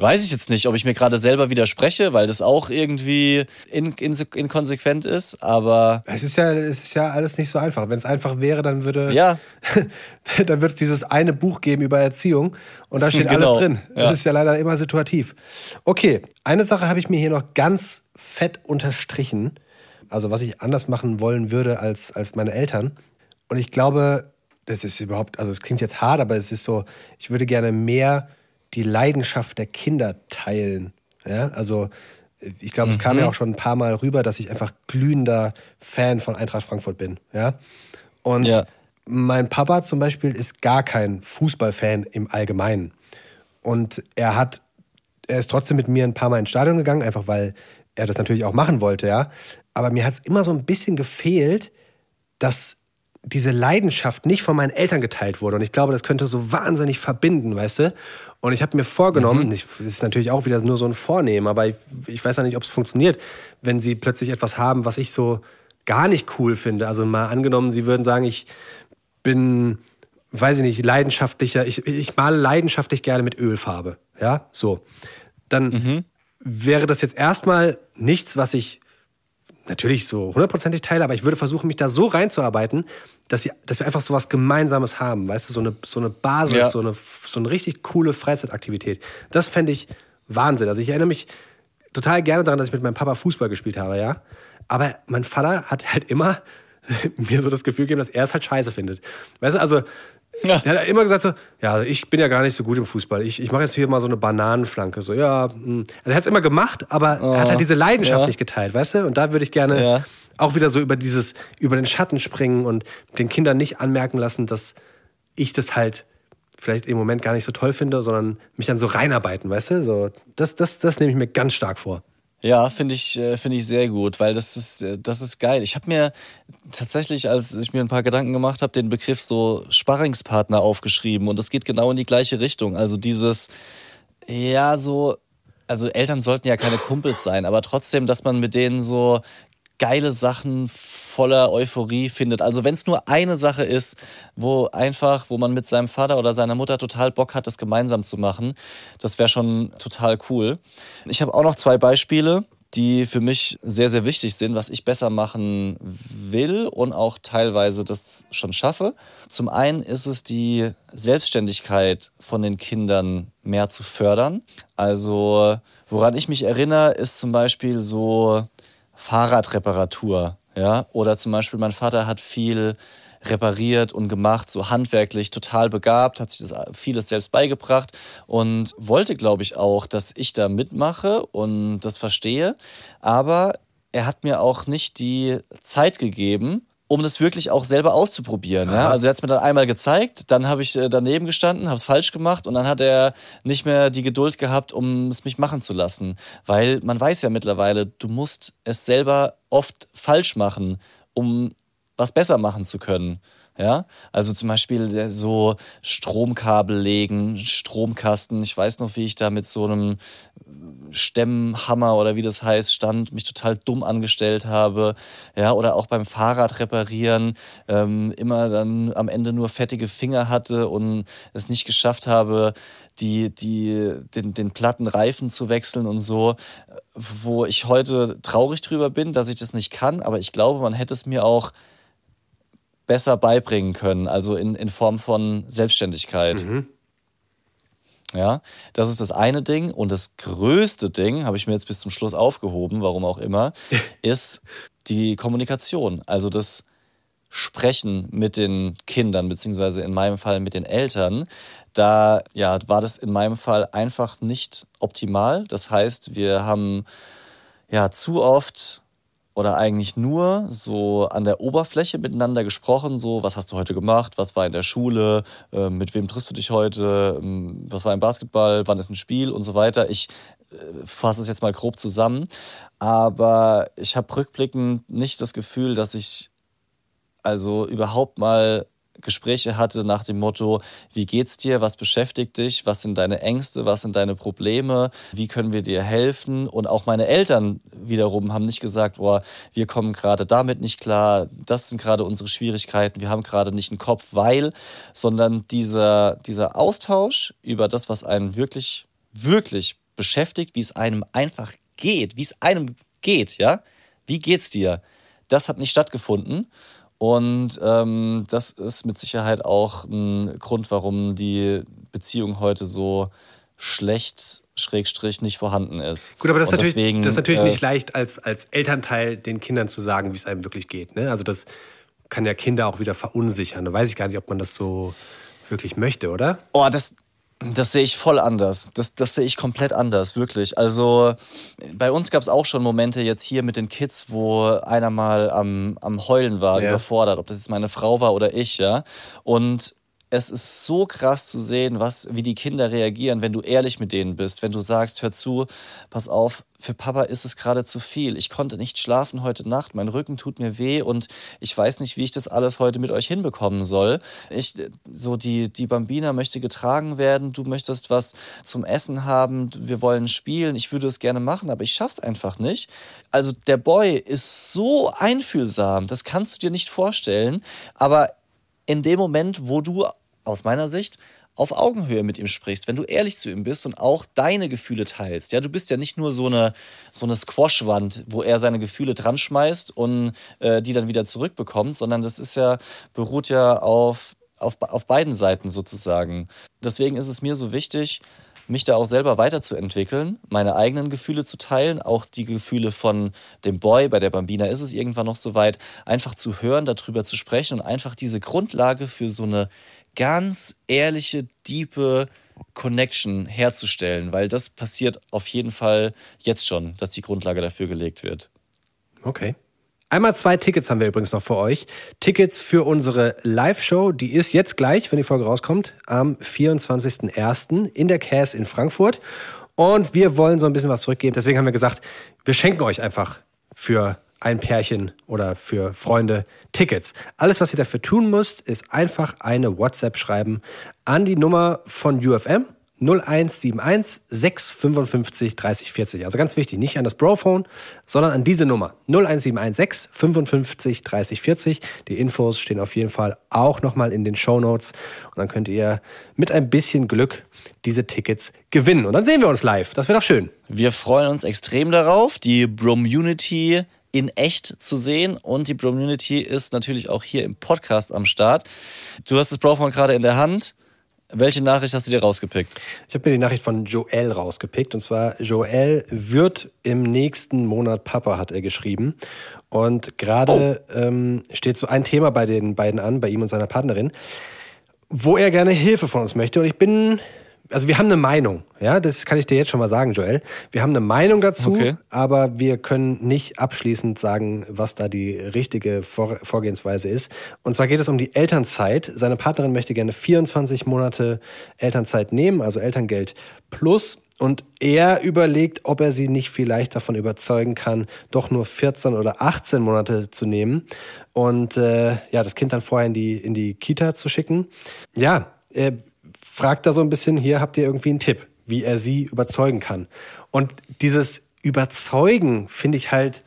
Weiß ich jetzt nicht, ob ich mir gerade selber widerspreche, weil das auch irgendwie in, in, inkonsequent ist, aber. Es ist ja, es ist ja alles nicht so einfach. Wenn es einfach wäre, dann würde, Ja. dann würde es dieses eine Buch geben über Erziehung und da steht Genau, alles drin. ja. Das ist ja leider immer situativ. Okay, eine Sache habe ich mir hier noch ganz fett unterstrichen. Also was ich anders machen wollen würde als, als meine Eltern. Und ich glaube, das ist überhaupt, also es klingt jetzt hart, aber es ist so, ich würde gerne mehr die Leidenschaft der Kinder teilen. Ja, also ich glaube, es kam Mhm. ja auch schon ein paar Mal rüber, dass ich einfach glühender Fan von Eintracht Frankfurt bin. Ja. Und Ja. mein Papa zum Beispiel ist gar kein Fußballfan im Allgemeinen. Und er hat, er ist trotzdem mit mir ein paar Mal ins Stadion gegangen, einfach weil er das natürlich auch machen wollte, ja. Aber mir hat es immer so ein bisschen gefehlt, dass diese Leidenschaft nicht von meinen Eltern geteilt wurde. Und ich glaube, das könnte so wahnsinnig verbinden, weißt du? Und ich habe mir vorgenommen, ich, das ist natürlich auch wieder nur so ein Vornehmen, aber ich, ich weiß ja nicht, ob es funktioniert, wenn sie plötzlich etwas haben, was ich so gar nicht cool finde. Also mal angenommen, sie würden sagen, ich bin, weiß ich nicht, leidenschaftlicher, ich, ich male leidenschaftlich gerne mit Ölfarbe. Ja, so. Dann wäre das jetzt erstmal nichts, was ich natürlich so hundertprozentig teile, aber ich würde versuchen, mich da so reinzuarbeiten, dass, sie, dass wir einfach so was Gemeinsames haben, weißt du, so eine, so eine Basis, Ja. so, eine, so eine richtig coole Freizeitaktivität. Das fände ich Wahnsinn. Also ich erinnere mich total gerne daran, dass ich mit meinem Papa Fußball gespielt habe, ja. Aber mein Vater hat halt immer mir so das Gefühl gegeben, dass er es halt scheiße findet. Weißt du, also Ja. der hat immer gesagt so, ja, ich bin ja gar nicht so gut im Fußball. Ich, ich mache jetzt hier mal so eine Bananenflanke. So, ja, hm. also er hat es immer gemacht, aber er hat halt diese Leidenschaft ja. nicht geteilt, weißt du? Und da würde ich gerne Ja. Auch wieder so über dieses, über den Schatten springen und den Kindern nicht anmerken lassen, dass ich das halt vielleicht im Moment gar nicht so toll finde, sondern mich dann so reinarbeiten, weißt du? So, das, das, das nehme ich mir ganz stark vor. Ja, finde ich, äh, finde ich sehr gut, weil das ist, äh, das ist geil. Ich habe mir tatsächlich, als ich mir ein paar Gedanken gemacht habe, den Begriff so Sparringspartner aufgeschrieben und das geht genau in die gleiche Richtung. Also dieses, ja, so, also Eltern sollten ja keine Kumpels sein, aber trotzdem, dass man mit denen so geile Sachen voller Euphorie findet. Also wenn es nur eine Sache ist, wo einfach, wo man mit seinem Vater oder seiner Mutter total Bock hat, das gemeinsam zu machen, das wäre schon total cool. Ich habe auch noch zwei Beispiele, die für mich sehr, sehr wichtig sind, was ich besser machen will und auch teilweise das schon schaffe. Zum einen ist es die Selbstständigkeit von den Kindern mehr zu fördern. Also woran ich mich erinnere, ist zum Beispiel so Fahrradreparatur. Ja? Oder zum Beispiel mein Vater hat viel repariert und gemacht, so handwerklich total begabt, hat sich das vieles selbst beigebracht und wollte, glaube ich, auch, dass ich da mitmache und das verstehe. Aber er hat mir auch nicht die Zeit gegeben, um das wirklich auch selber auszuprobieren. Ja? Also er hat es mir dann einmal gezeigt, dann habe ich äh, daneben gestanden, habe es falsch gemacht und dann hat er nicht mehr die Geduld gehabt, um es mich machen zu lassen. Weil man weiß ja mittlerweile, du musst es selber oft falsch machen, um was besser machen zu können. Ja, also zum Beispiel äh, so Stromkabel legen, Stromkasten. Ich weiß noch, wie ich da mit so einem Stemmhammer oder wie das heißt, stand, mich total dumm angestellt habe. Ja, oder auch beim Fahrrad reparieren, ähm, immer dann am Ende nur fettige Finger hatte und es nicht geschafft habe, die, die, den, den platten Reifen zu wechseln und so, wo ich heute traurig drüber bin, dass ich das nicht kann, aber ich glaube, man hätte es mir auch besser beibringen können, also in, in Form von Selbstständigkeit. Ja, das ist das eine Ding. Und das größte Ding, habe ich mir jetzt bis zum Schluss aufgehoben, warum auch immer, ist die Kommunikation. Also das Sprechen mit den Kindern, beziehungsweise in meinem Fall mit den Eltern. Da ja, war das in meinem Fall einfach nicht optimal. Das heißt, wir haben ja zu oft oder eigentlich nur so an der Oberfläche miteinander gesprochen, so was hast du heute gemacht, was war in der Schule, äh, mit wem triffst du dich heute, ähm, was war im Basketball, wann ist ein Spiel? Und so weiter. Ich äh, fasse es jetzt mal grob zusammen, aber ich habe rückblickend nicht das Gefühl, dass ich also überhaupt mal Gespräche hatte nach dem Motto, wie geht's dir, was beschäftigt dich, was sind deine Ängste, was sind deine Probleme, wie können wir dir helfen? Und auch meine Eltern wiederum haben nicht gesagt, boah, wir kommen gerade damit nicht klar, das sind gerade unsere Schwierigkeiten, wir haben gerade nicht einen Kopf, weil, sondern dieser, dieser Austausch über das, was einen wirklich, wirklich beschäftigt, wie es einem einfach geht, wie es einem geht, ja? Wie geht's dir? Das hat nicht stattgefunden. Und ähm, das ist mit Sicherheit auch ein Grund, warum die Beziehung heute so schlecht, schrägstrich, nicht vorhanden ist. Gut, aber das ist natürlich, deswegen, das ist natürlich äh, nicht leicht, als, als Elternteil den Kindern zu sagen, wie es einem wirklich geht. Ne? Also das kann ja Kinder auch wieder verunsichern. Da weiß ich gar nicht, ob man das so wirklich möchte, oder? Oh, das, das sehe ich voll anders. Das, das sehe ich komplett anders, wirklich. Also bei uns gab es auch schon Momente jetzt hier mit den Kids, wo einer mal am, am Heulen war, Ja. überfordert, ob das jetzt meine Frau war oder ich, ja. Und es ist so krass zu sehen, was, wie die Kinder reagieren, wenn du ehrlich mit denen bist, wenn du sagst, hör zu, pass auf, für Papa ist es gerade zu viel. Ich konnte nicht schlafen heute Nacht, mein Rücken tut mir weh und ich weiß nicht, wie ich das alles heute mit euch hinbekommen soll. Ich, so die, die Bambina möchte getragen werden, du möchtest was zum Essen haben, wir wollen spielen, ich würde es gerne machen, aber ich schaff's einfach nicht. Also der Boy ist so einfühlsam, das kannst du dir nicht vorstellen, aber in dem Moment, wo du aus meiner Sicht auf Augenhöhe mit ihm sprichst, wenn du ehrlich zu ihm bist und auch deine Gefühle teilst. Ja, du bist ja nicht nur so eine, so eine Squashwand, wo er seine Gefühle dran schmeißt und äh, die dann wieder zurückbekommt, sondern das ist ja, beruht ja auf, auf, auf beiden Seiten sozusagen. Deswegen ist es mir so wichtig, mich da auch selber weiterzuentwickeln, meine eigenen Gefühle zu teilen, auch die Gefühle von dem Boy, bei der Bambina ist es irgendwann noch so weit, einfach zu hören, darüber zu sprechen und einfach diese Grundlage für so eine ganz ehrliche, diepe Connection herzustellen, weil das passiert auf jeden Fall jetzt schon, dass die Grundlage dafür gelegt wird. Okay. Einmal zwei Tickets haben wir übrigens noch für euch. Tickets für unsere Live-Show, die ist jetzt gleich, wenn die Folge rauskommt, am 24.01. in der CAS in Frankfurt. Und wir wollen so ein bisschen was zurückgeben. Deswegen haben wir gesagt, wir schenken euch einfach für ein Pärchen oder für Freunde Tickets. Alles, was ihr dafür tun müsst, ist einfach eine WhatsApp schreiben an die Nummer von UFM 0171 655 30 40. Also ganz wichtig, nicht an das Brophone, sondern an diese Nummer 01716 55 30 40. Die Infos stehen auf jeden Fall auch nochmal in den Show Notes und dann könnt ihr mit ein bisschen Glück diese Tickets gewinnen. Und dann sehen wir uns live. Das wäre doch schön. Wir freuen uns extrem darauf, die Bromunity in echt zu sehen und die Bromunity ist natürlich auch hier im Podcast am Start. Du hast das Brophone gerade in der Hand. Welche Nachricht hast du dir rausgepickt? Ich habe mir die Nachricht von Joel rausgepickt. Und zwar, Joel wird im nächsten Monat Papa, hat er geschrieben. Und gerade ähm, steht so ein Thema bei den beiden an, bei ihm und seiner Partnerin, wo er gerne Hilfe von uns möchte. Und ich bin, also wir haben eine Meinung, ja, das kann ich dir jetzt schon mal sagen, Joel. Wir haben eine Meinung dazu, Okay. aber wir können nicht abschließend sagen, was da die richtige Vor Vorgehensweise ist. Und zwar geht es um die Elternzeit. Seine Partnerin möchte gerne 24 Monate Elternzeit nehmen, also Elterngeld plus. Und er überlegt, ob er sie nicht vielleicht davon überzeugen kann, doch nur 14 oder 18 Monate zu nehmen und äh, ja, das Kind dann vorher in die, in die Kita zu schicken. Ja, er fragt da so ein bisschen, hier habt ihr irgendwie einen Tipp, wie er sie überzeugen kann. Und dieses Überzeugen finde ich halt,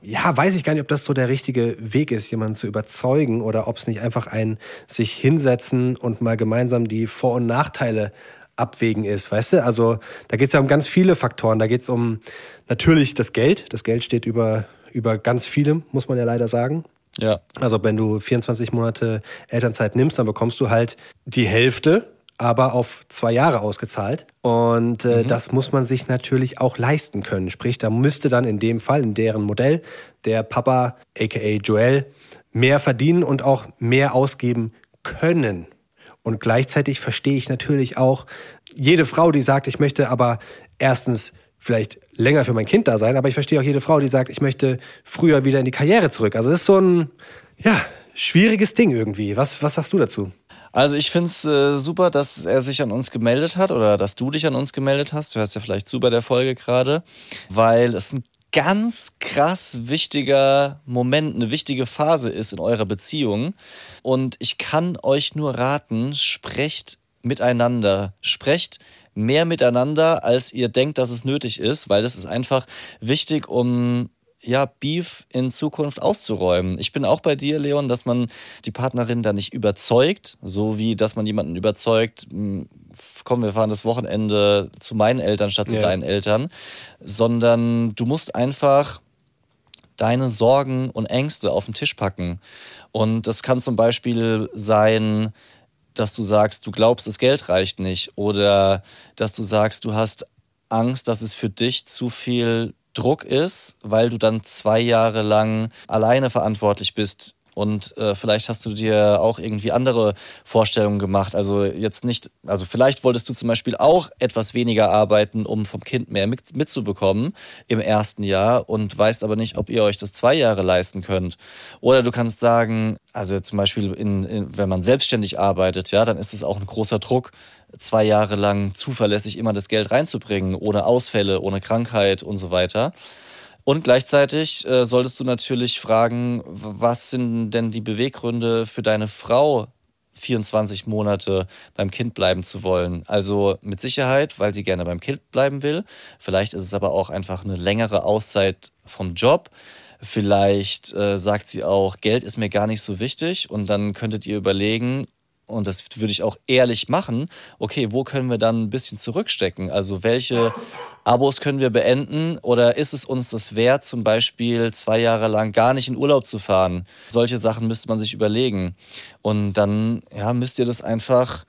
ja, weiß ich gar nicht, ob das so der richtige Weg ist, jemanden zu überzeugen oder ob es nicht einfach ein sich hinsetzen und mal gemeinsam die Vor- und Nachteile abwägen ist, weißt du? Also da geht es ja um ganz viele Faktoren. Da geht es um natürlich das Geld. Das Geld steht über, über ganz vielem, muss man ja leider sagen. Ja. Also wenn du 24 Monate Elternzeit nimmst, dann bekommst du halt die Hälfte, aber auf zwei Jahre ausgezahlt. Und äh, das muss man sich natürlich auch leisten können. Sprich, da müsste dann in dem Fall, in deren Modell, der Papa, aka Joel, mehr verdienen und auch mehr ausgeben können. Und gleichzeitig verstehe ich natürlich auch jede Frau, die sagt, ich möchte aber erstens vielleicht länger für mein Kind da sein, aber ich verstehe auch jede Frau, die sagt, ich möchte früher wieder in die Karriere zurück. Also es ist so ein, ja, schwieriges Ding irgendwie. Was, was sagst du dazu? Also ich finde es äh, super, dass er sich an uns gemeldet hat oder dass du dich an uns gemeldet hast. Du hörst ja vielleicht zu bei der Folge gerade, weil es ein ganz krass wichtiger Moment, eine wichtige Phase ist in eurer Beziehung. Und ich kann euch nur raten, sprecht miteinander, sprecht mehr miteinander, als ihr denkt, dass es nötig ist, weil das ist einfach wichtig, um ja, Beef in Zukunft auszuräumen. Ich bin auch bei dir, Leon, dass man die Partnerin da nicht überzeugt, so wie dass man jemanden überzeugt, hm, komm, wir fahren das Wochenende zu meinen Eltern statt zu Ja. deinen Eltern, sondern du musst einfach deine Sorgen und Ängste auf den Tisch packen. Und das kann zum Beispiel sein, dass du sagst, du glaubst, das Geld reicht nicht. Oder dass du sagst, du hast Angst, dass es für dich zu viel Druck ist, weil du dann zwei Jahre lang alleine verantwortlich bist. Und äh, vielleicht hast du dir auch irgendwie andere Vorstellungen gemacht. Also jetzt nicht, also vielleicht wolltest du zum Beispiel auch etwas weniger arbeiten, um vom Kind mehr mit, mitzubekommen im ersten Jahr und weißt aber nicht, ob ihr euch das zwei Jahre leisten könnt. Oder du kannst sagen, also zum Beispiel, in, in, wenn man selbstständig arbeitet, ja, dann ist es auch ein großer Druck, zwei Jahre lang zuverlässig immer das Geld reinzubringen, ohne Ausfälle, ohne Krankheit und so weiter. Und gleichzeitig äh, solltest du natürlich fragen, was sind denn die Beweggründe für deine Frau, 24 Monate beim Kind bleiben zu wollen? Also mit Sicherheit, weil sie gerne beim Kind bleiben will. Vielleicht ist es aber auch einfach eine längere Auszeit vom Job. Vielleicht äh, sagt sie auch, Geld ist mir gar nicht so wichtig. Und dann könntet ihr überlegen, und das würde ich auch ehrlich machen, okay, wo können wir dann ein bisschen zurückstecken? Also welche Abos können wir beenden oder ist es uns das wert, zum Beispiel zwei Jahre lang gar nicht in Urlaub zu fahren? Solche Sachen müsste man sich überlegen. Und dann ja, müsst ihr das einfach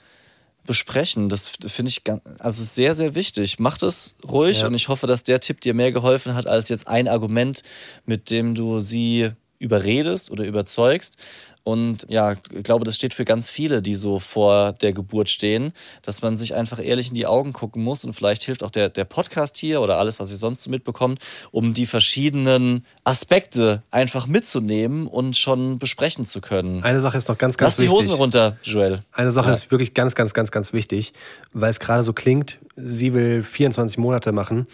besprechen. Das finde ich ganz, also sehr, sehr wichtig. Macht es ruhig Ja. und ich hoffe, dass der Tipp dir mehr geholfen hat als jetzt ein Argument, mit dem du sie überredest oder überzeugst. Und ja, ich glaube, das steht für ganz viele, die so vor der Geburt stehen, dass man sich einfach ehrlich in die Augen gucken muss. Und vielleicht hilft auch der, der Podcast hier oder alles, was ihr sonst so mitbekommt, um die verschiedenen Aspekte einfach mitzunehmen und schon besprechen zu können. Eine Sache ist noch ganz, ganz Lass die wichtig. Hosen runter, Joel. Eine Sache Ja. ist wirklich ganz, ganz, ganz, ganz wichtig, weil es gerade so klingt, sie will 24 Monate machen.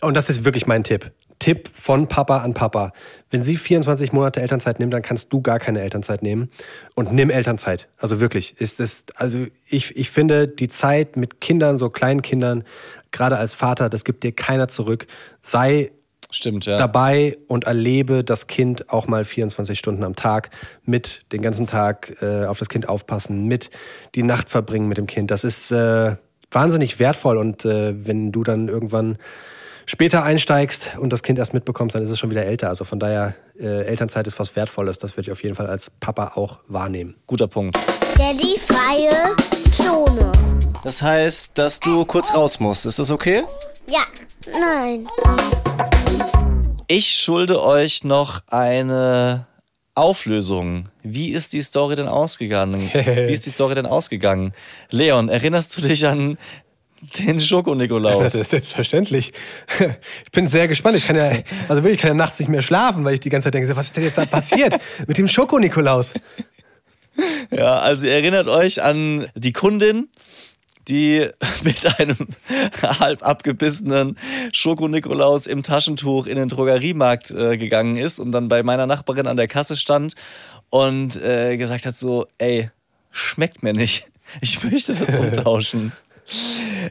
Und das ist wirklich mein Tipp. Tipp von Papa an Papa. Wenn sie 24 Monate Elternzeit nimmt, dann kannst du gar keine Elternzeit nehmen. Und nimm Elternzeit. Also wirklich. Ist es, also ich, ich finde, die Zeit mit Kindern, so kleinen Kindern, gerade als Vater, das gibt dir keiner zurück. Sei Stimmt, ja. dabei und erlebe das Kind auch mal 24 Stunden am Tag mit den ganzen Tag äh, auf das Kind aufpassen, mit die Nacht verbringen mit dem Kind. Das ist äh, wahnsinnig wertvoll und äh, wenn du dann irgendwann später einsteigst und das Kind erst mitbekommst, dann ist es schon wieder älter. Also von daher, äh, Elternzeit ist was Wertvolles. Das würde ich auf jeden Fall als Papa auch wahrnehmen. Guter Punkt. Daddy freie Zone. Das heißt, dass du kurz raus musst. Ist das okay? Ja, nein. Ich schulde euch noch eine Auflösung. Wie ist die Story denn ausgegangen? Wie ist die Story denn ausgegangen? Leon, erinnerst du dich an den Schoko-Nikolaus? ist selbstverständlich. Ich bin sehr gespannt. Ich kann ja, also wirklich, ich kann ja nachts nicht mehr schlafen, weil ich die ganze Zeit denke, was ist denn jetzt da passiert mit dem Schoko-Nikolaus? Ja, also ihr erinnert euch an die Kundin, die mit einem halb abgebissenen Schoko-Nikolaus im Taschentuch in den Drogeriemarkt äh, gegangen ist und dann bei meiner Nachbarin an der Kasse stand und äh, gesagt hat so, ey, schmeckt mir nicht. Ich möchte das umtauschen.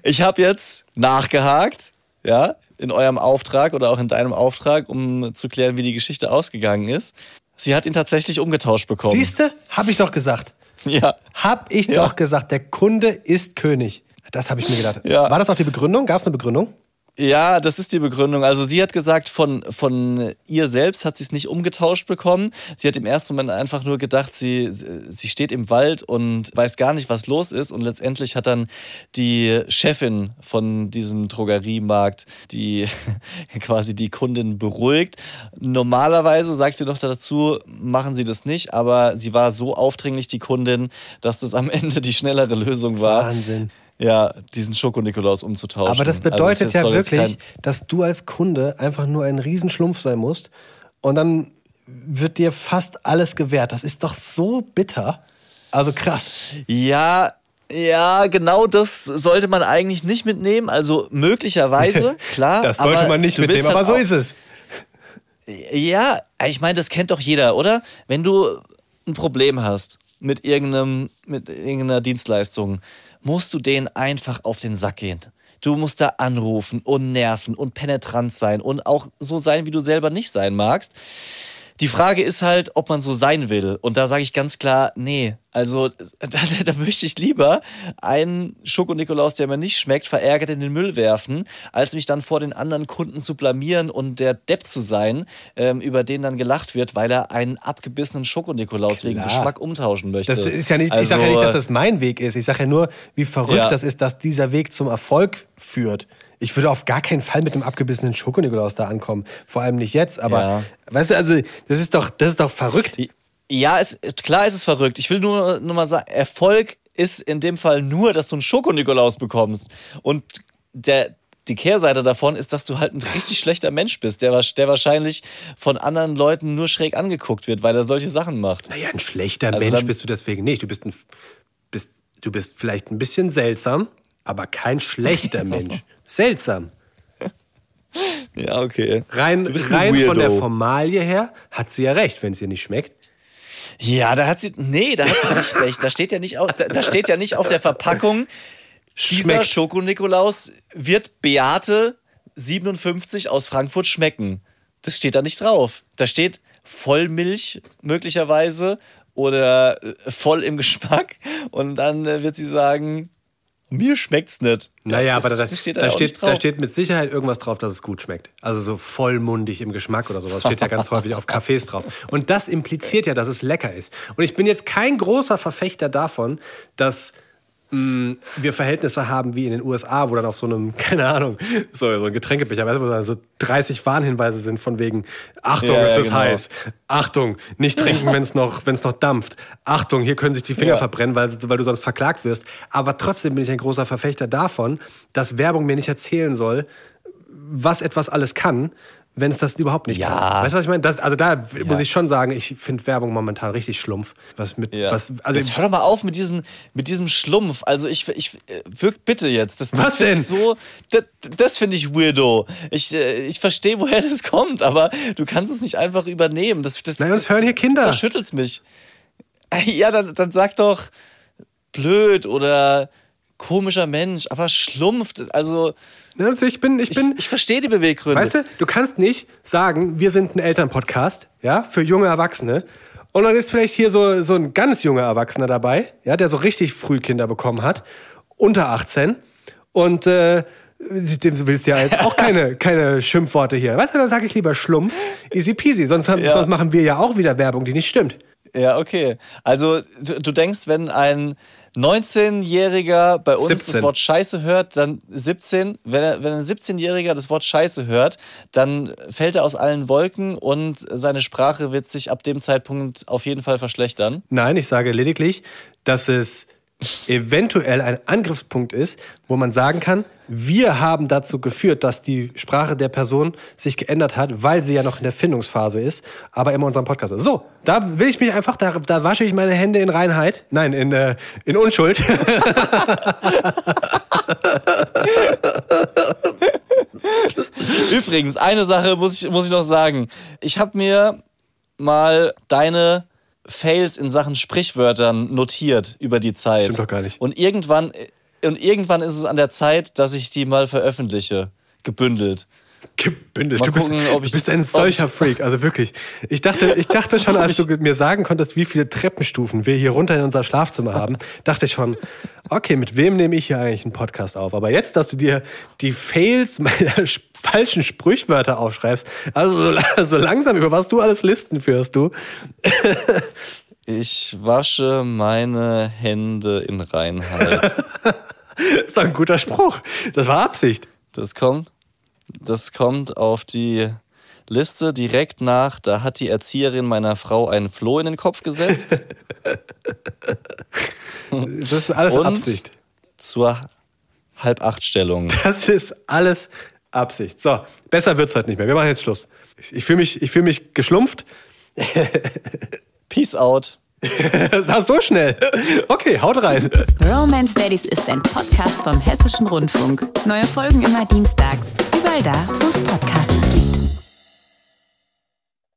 Ich habe jetzt nachgehakt, ja, in eurem Auftrag oder auch in deinem Auftrag, um zu klären, wie die Geschichte ausgegangen ist. Sie hat ihn tatsächlich umgetauscht bekommen. Siehste, hab ich doch gesagt. Ja. Hab ich Ja. doch gesagt, der Kunde ist König. Das habe ich mir gedacht. Ja. War das auch die Begründung? Gab es eine Begründung? Ja, das ist die Begründung. Also sie hat gesagt, von, von ihr selbst hat sie es nicht umgetauscht bekommen. Sie hat im ersten Moment einfach nur gedacht, sie, sie steht im Wald und weiß gar nicht, was los ist. Und letztendlich hat dann die Chefin von diesem Drogeriemarkt, die quasi die Kundin beruhigt. Normalerweise, sagt sie noch dazu, machen sie das nicht, aber sie war so aufdringlich, die Kundin, dass das am Ende die schnellere Lösung war. Wahnsinn. Ja, diesen Schoko-Nikolaus umzutauschen. Aber das Also bedeutet ja soll jetzt wirklich, dass du als Kunde einfach nur ein Riesenschlumpf sein musst und dann wird dir fast alles gewährt. Das ist doch so bitter. Also krass. Ja, ja, genau das sollte man eigentlich nicht mitnehmen. Also möglicherweise, klar. Das sollte man nicht mitnehmen, willst aber so ist es. Ja, ich meine, das kennt doch jeder, oder? Wenn du ein Problem hast mit irgendeinem, mit irgendeiner Dienstleistung musst du denen einfach auf den Sack gehen. Du musst da anrufen und nerven und penetrant sein und auch so sein, wie du selber nicht sein magst. Die Frage ist halt, ob man so sein will. Und da sage ich ganz klar, nee. Also da, da möchte ich lieber einen Schoko-Nikolaus, der mir nicht schmeckt, verärgert in den Müll werfen, als mich dann vor den anderen Kunden zu blamieren und der Depp zu sein, ähm, über den dann gelacht wird, weil er einen abgebissenen Schoko-Nikolaus wegen Klar. Geschmack umtauschen möchte. Das ist ja nicht, ich Also, sage ja nicht, dass das mein Weg ist. Ich sage ja nur, wie verrückt Ja. das ist, dass dieser Weg zum Erfolg führt. Ich würde auf gar keinen Fall mit einem abgebissenen Schokonikolaus da ankommen. Vor allem nicht jetzt, aber Ja. weißt du, also das ist doch, das ist doch verrückt. Ja, es, klar ist es verrückt. Ich will nur, nur mal sagen, Erfolg ist in dem Fall nur, dass du einen Schoko-Nikolaus bekommst. Und der, die Kehrseite davon ist, dass du halt ein richtig schlechter Mensch bist, der, der wahrscheinlich von anderen Leuten nur schräg angeguckt wird, weil er solche Sachen macht. Naja, ein schlechter Also Mensch bist du deswegen nicht. Du bist, ein, bist, du bist vielleicht ein bisschen seltsam, aber kein schlechter Mensch. Seltsam. Ja, okay. Rein, rein von der. Formalie her hat sie ja recht, wenn es ihr nicht schmeckt. Ja, da hat sie, nee, da hat sie nicht recht. Da steht ja nicht auf, da, da steht ja nicht auf der Verpackung, dieser Schmeckt. Schoko-Nikolaus wird Beate 57 aus Frankfurt schmecken. Das steht da nicht drauf. Da steht Vollmilch möglicherweise oder äh, voll im Geschmack und dann äh, wird sie sagen, mir schmeckt's nicht. Naja, das, aber da, das steht da, da, steht, da steht mit Sicherheit irgendwas drauf, dass es gut schmeckt. Also so vollmundig im Geschmack oder sowas. Steht ja ganz häufig auf Cafés drauf. Und das impliziert ja, dass es lecker ist. Und ich bin jetzt kein großer Verfechter davon, dass wir Verhältnisse haben wie in den USA, wo dann auf so einem, keine Ahnung, so, so ein Getränkebecher, weißt du, wo dann so 30 Warnhinweise sind von wegen, Achtung, Ja, es ist genau. heiß. Achtung, nicht trinken, wenn es noch, wenn's noch dampft. Achtung, hier können sich die Finger Ja. verbrennen, weil, weil du sonst verklagt wirst. Aber trotzdem bin ich ein großer Verfechter davon, dass Werbung mir nicht erzählen soll, was etwas alles kann, wenn es das überhaupt nicht Ja. kann. Weißt du, was ich meine? Das, also da muss ich schon sagen, ich finde Werbung momentan richtig schlumpf. Was mit, Ja. was, also jetzt hör doch mal auf mit diesem, mit diesem Schlumpf. Also ich, ich äh, wirkt bitte jetzt. Das, Was das denn? So, das, das finde ich weirdo. Ich, äh, ich verstehe, woher das kommt, aber du kannst es nicht einfach übernehmen. Das, das, Nein, das hören hier Kinder. Da schüttelt's mich. Ja, dann, dann sag doch blöd oder komischer Mensch, aber Schlumpf. das- Also also ich bin, ich ich, bin, ich verstehe die Beweggründe. Weißt du, du kannst nicht sagen, wir sind ein Elternpodcast, ja, für junge Erwachsene. Und dann ist vielleicht hier so, so ein ganz junger Erwachsener dabei, ja, der so richtig früh Kinder bekommen hat, unter 18. Und äh, dem willst du ja jetzt auch keine, keine Schimpfworte hier. Weißt du, dann sage ich lieber Schlumpf, easy peasy. Sonst, haben, Ja. sonst machen wir ja auch wieder Werbung, die nicht stimmt. Ja, okay. Also du, du denkst, wenn ein 19-Jähriger bei uns 17. das Wort Scheiße hört, dann 17, wenn, er, wenn ein 17-Jähriger das Wort Scheiße hört, dann fällt er aus allen Wolken und seine Sprache wird sich ab dem Zeitpunkt auf jeden Fall verschlechtern. Nein, ich sage lediglich, dass es eventuell ein Angriffspunkt ist, wo man sagen kann, wir haben dazu geführt, dass die Sprache der Person sich geändert hat, weil sie ja noch in der Findungsphase ist, aber immer unserem Podcast ist. So, da will ich mich einfach, da, da wasche ich meine Hände in Reinheit, nein, in, äh, in Unschuld. Übrigens, eine Sache muss ich, muss ich noch sagen. Ich habe mir mal deine Fails in Sachen Sprichwörtern notiert über die Zeit. Stimmt doch gar nicht. Und irgendwann, und irgendwann ist es an der Zeit, dass ich die mal veröffentliche. Gebündelt. Gebündelt. Mal Du bist, gucken, ob ich du bist ein solcher Freak, also wirklich. Ich dachte, ich dachte schon, als du mir sagen konntest, wie viele Treppenstufen wir hier runter in unser Schlafzimmer haben, dachte ich schon, okay, mit wem nehme ich hier eigentlich einen Podcast auf? Aber jetzt, dass du dir die Fails meiner sch- falschen Sprichwörter aufschreibst, also so, so langsam, über was du alles Listen führst, du. Ich wasche meine Hände in Reinheit. ist doch ein guter Spruch. Das war Absicht. Das kommt, das kommt auf die Liste direkt nach. Da hat die Erzieherin meiner Frau einen Floh in den Kopf gesetzt. Das ist alles Und Absicht. zur Halb-Acht-Stellung. Das ist alles Absicht. So, besser wird's heute nicht mehr. Wir machen jetzt Schluss. Ich, ich fühle mich, ich fühl mich geschlumpft. Peace out. Das war so schnell. Okay, haut rein. Romance Daddies ist ein Podcast vom Hessischen Rundfunk. Neue Folgen immer dienstags. Überall da, wo es Podcasts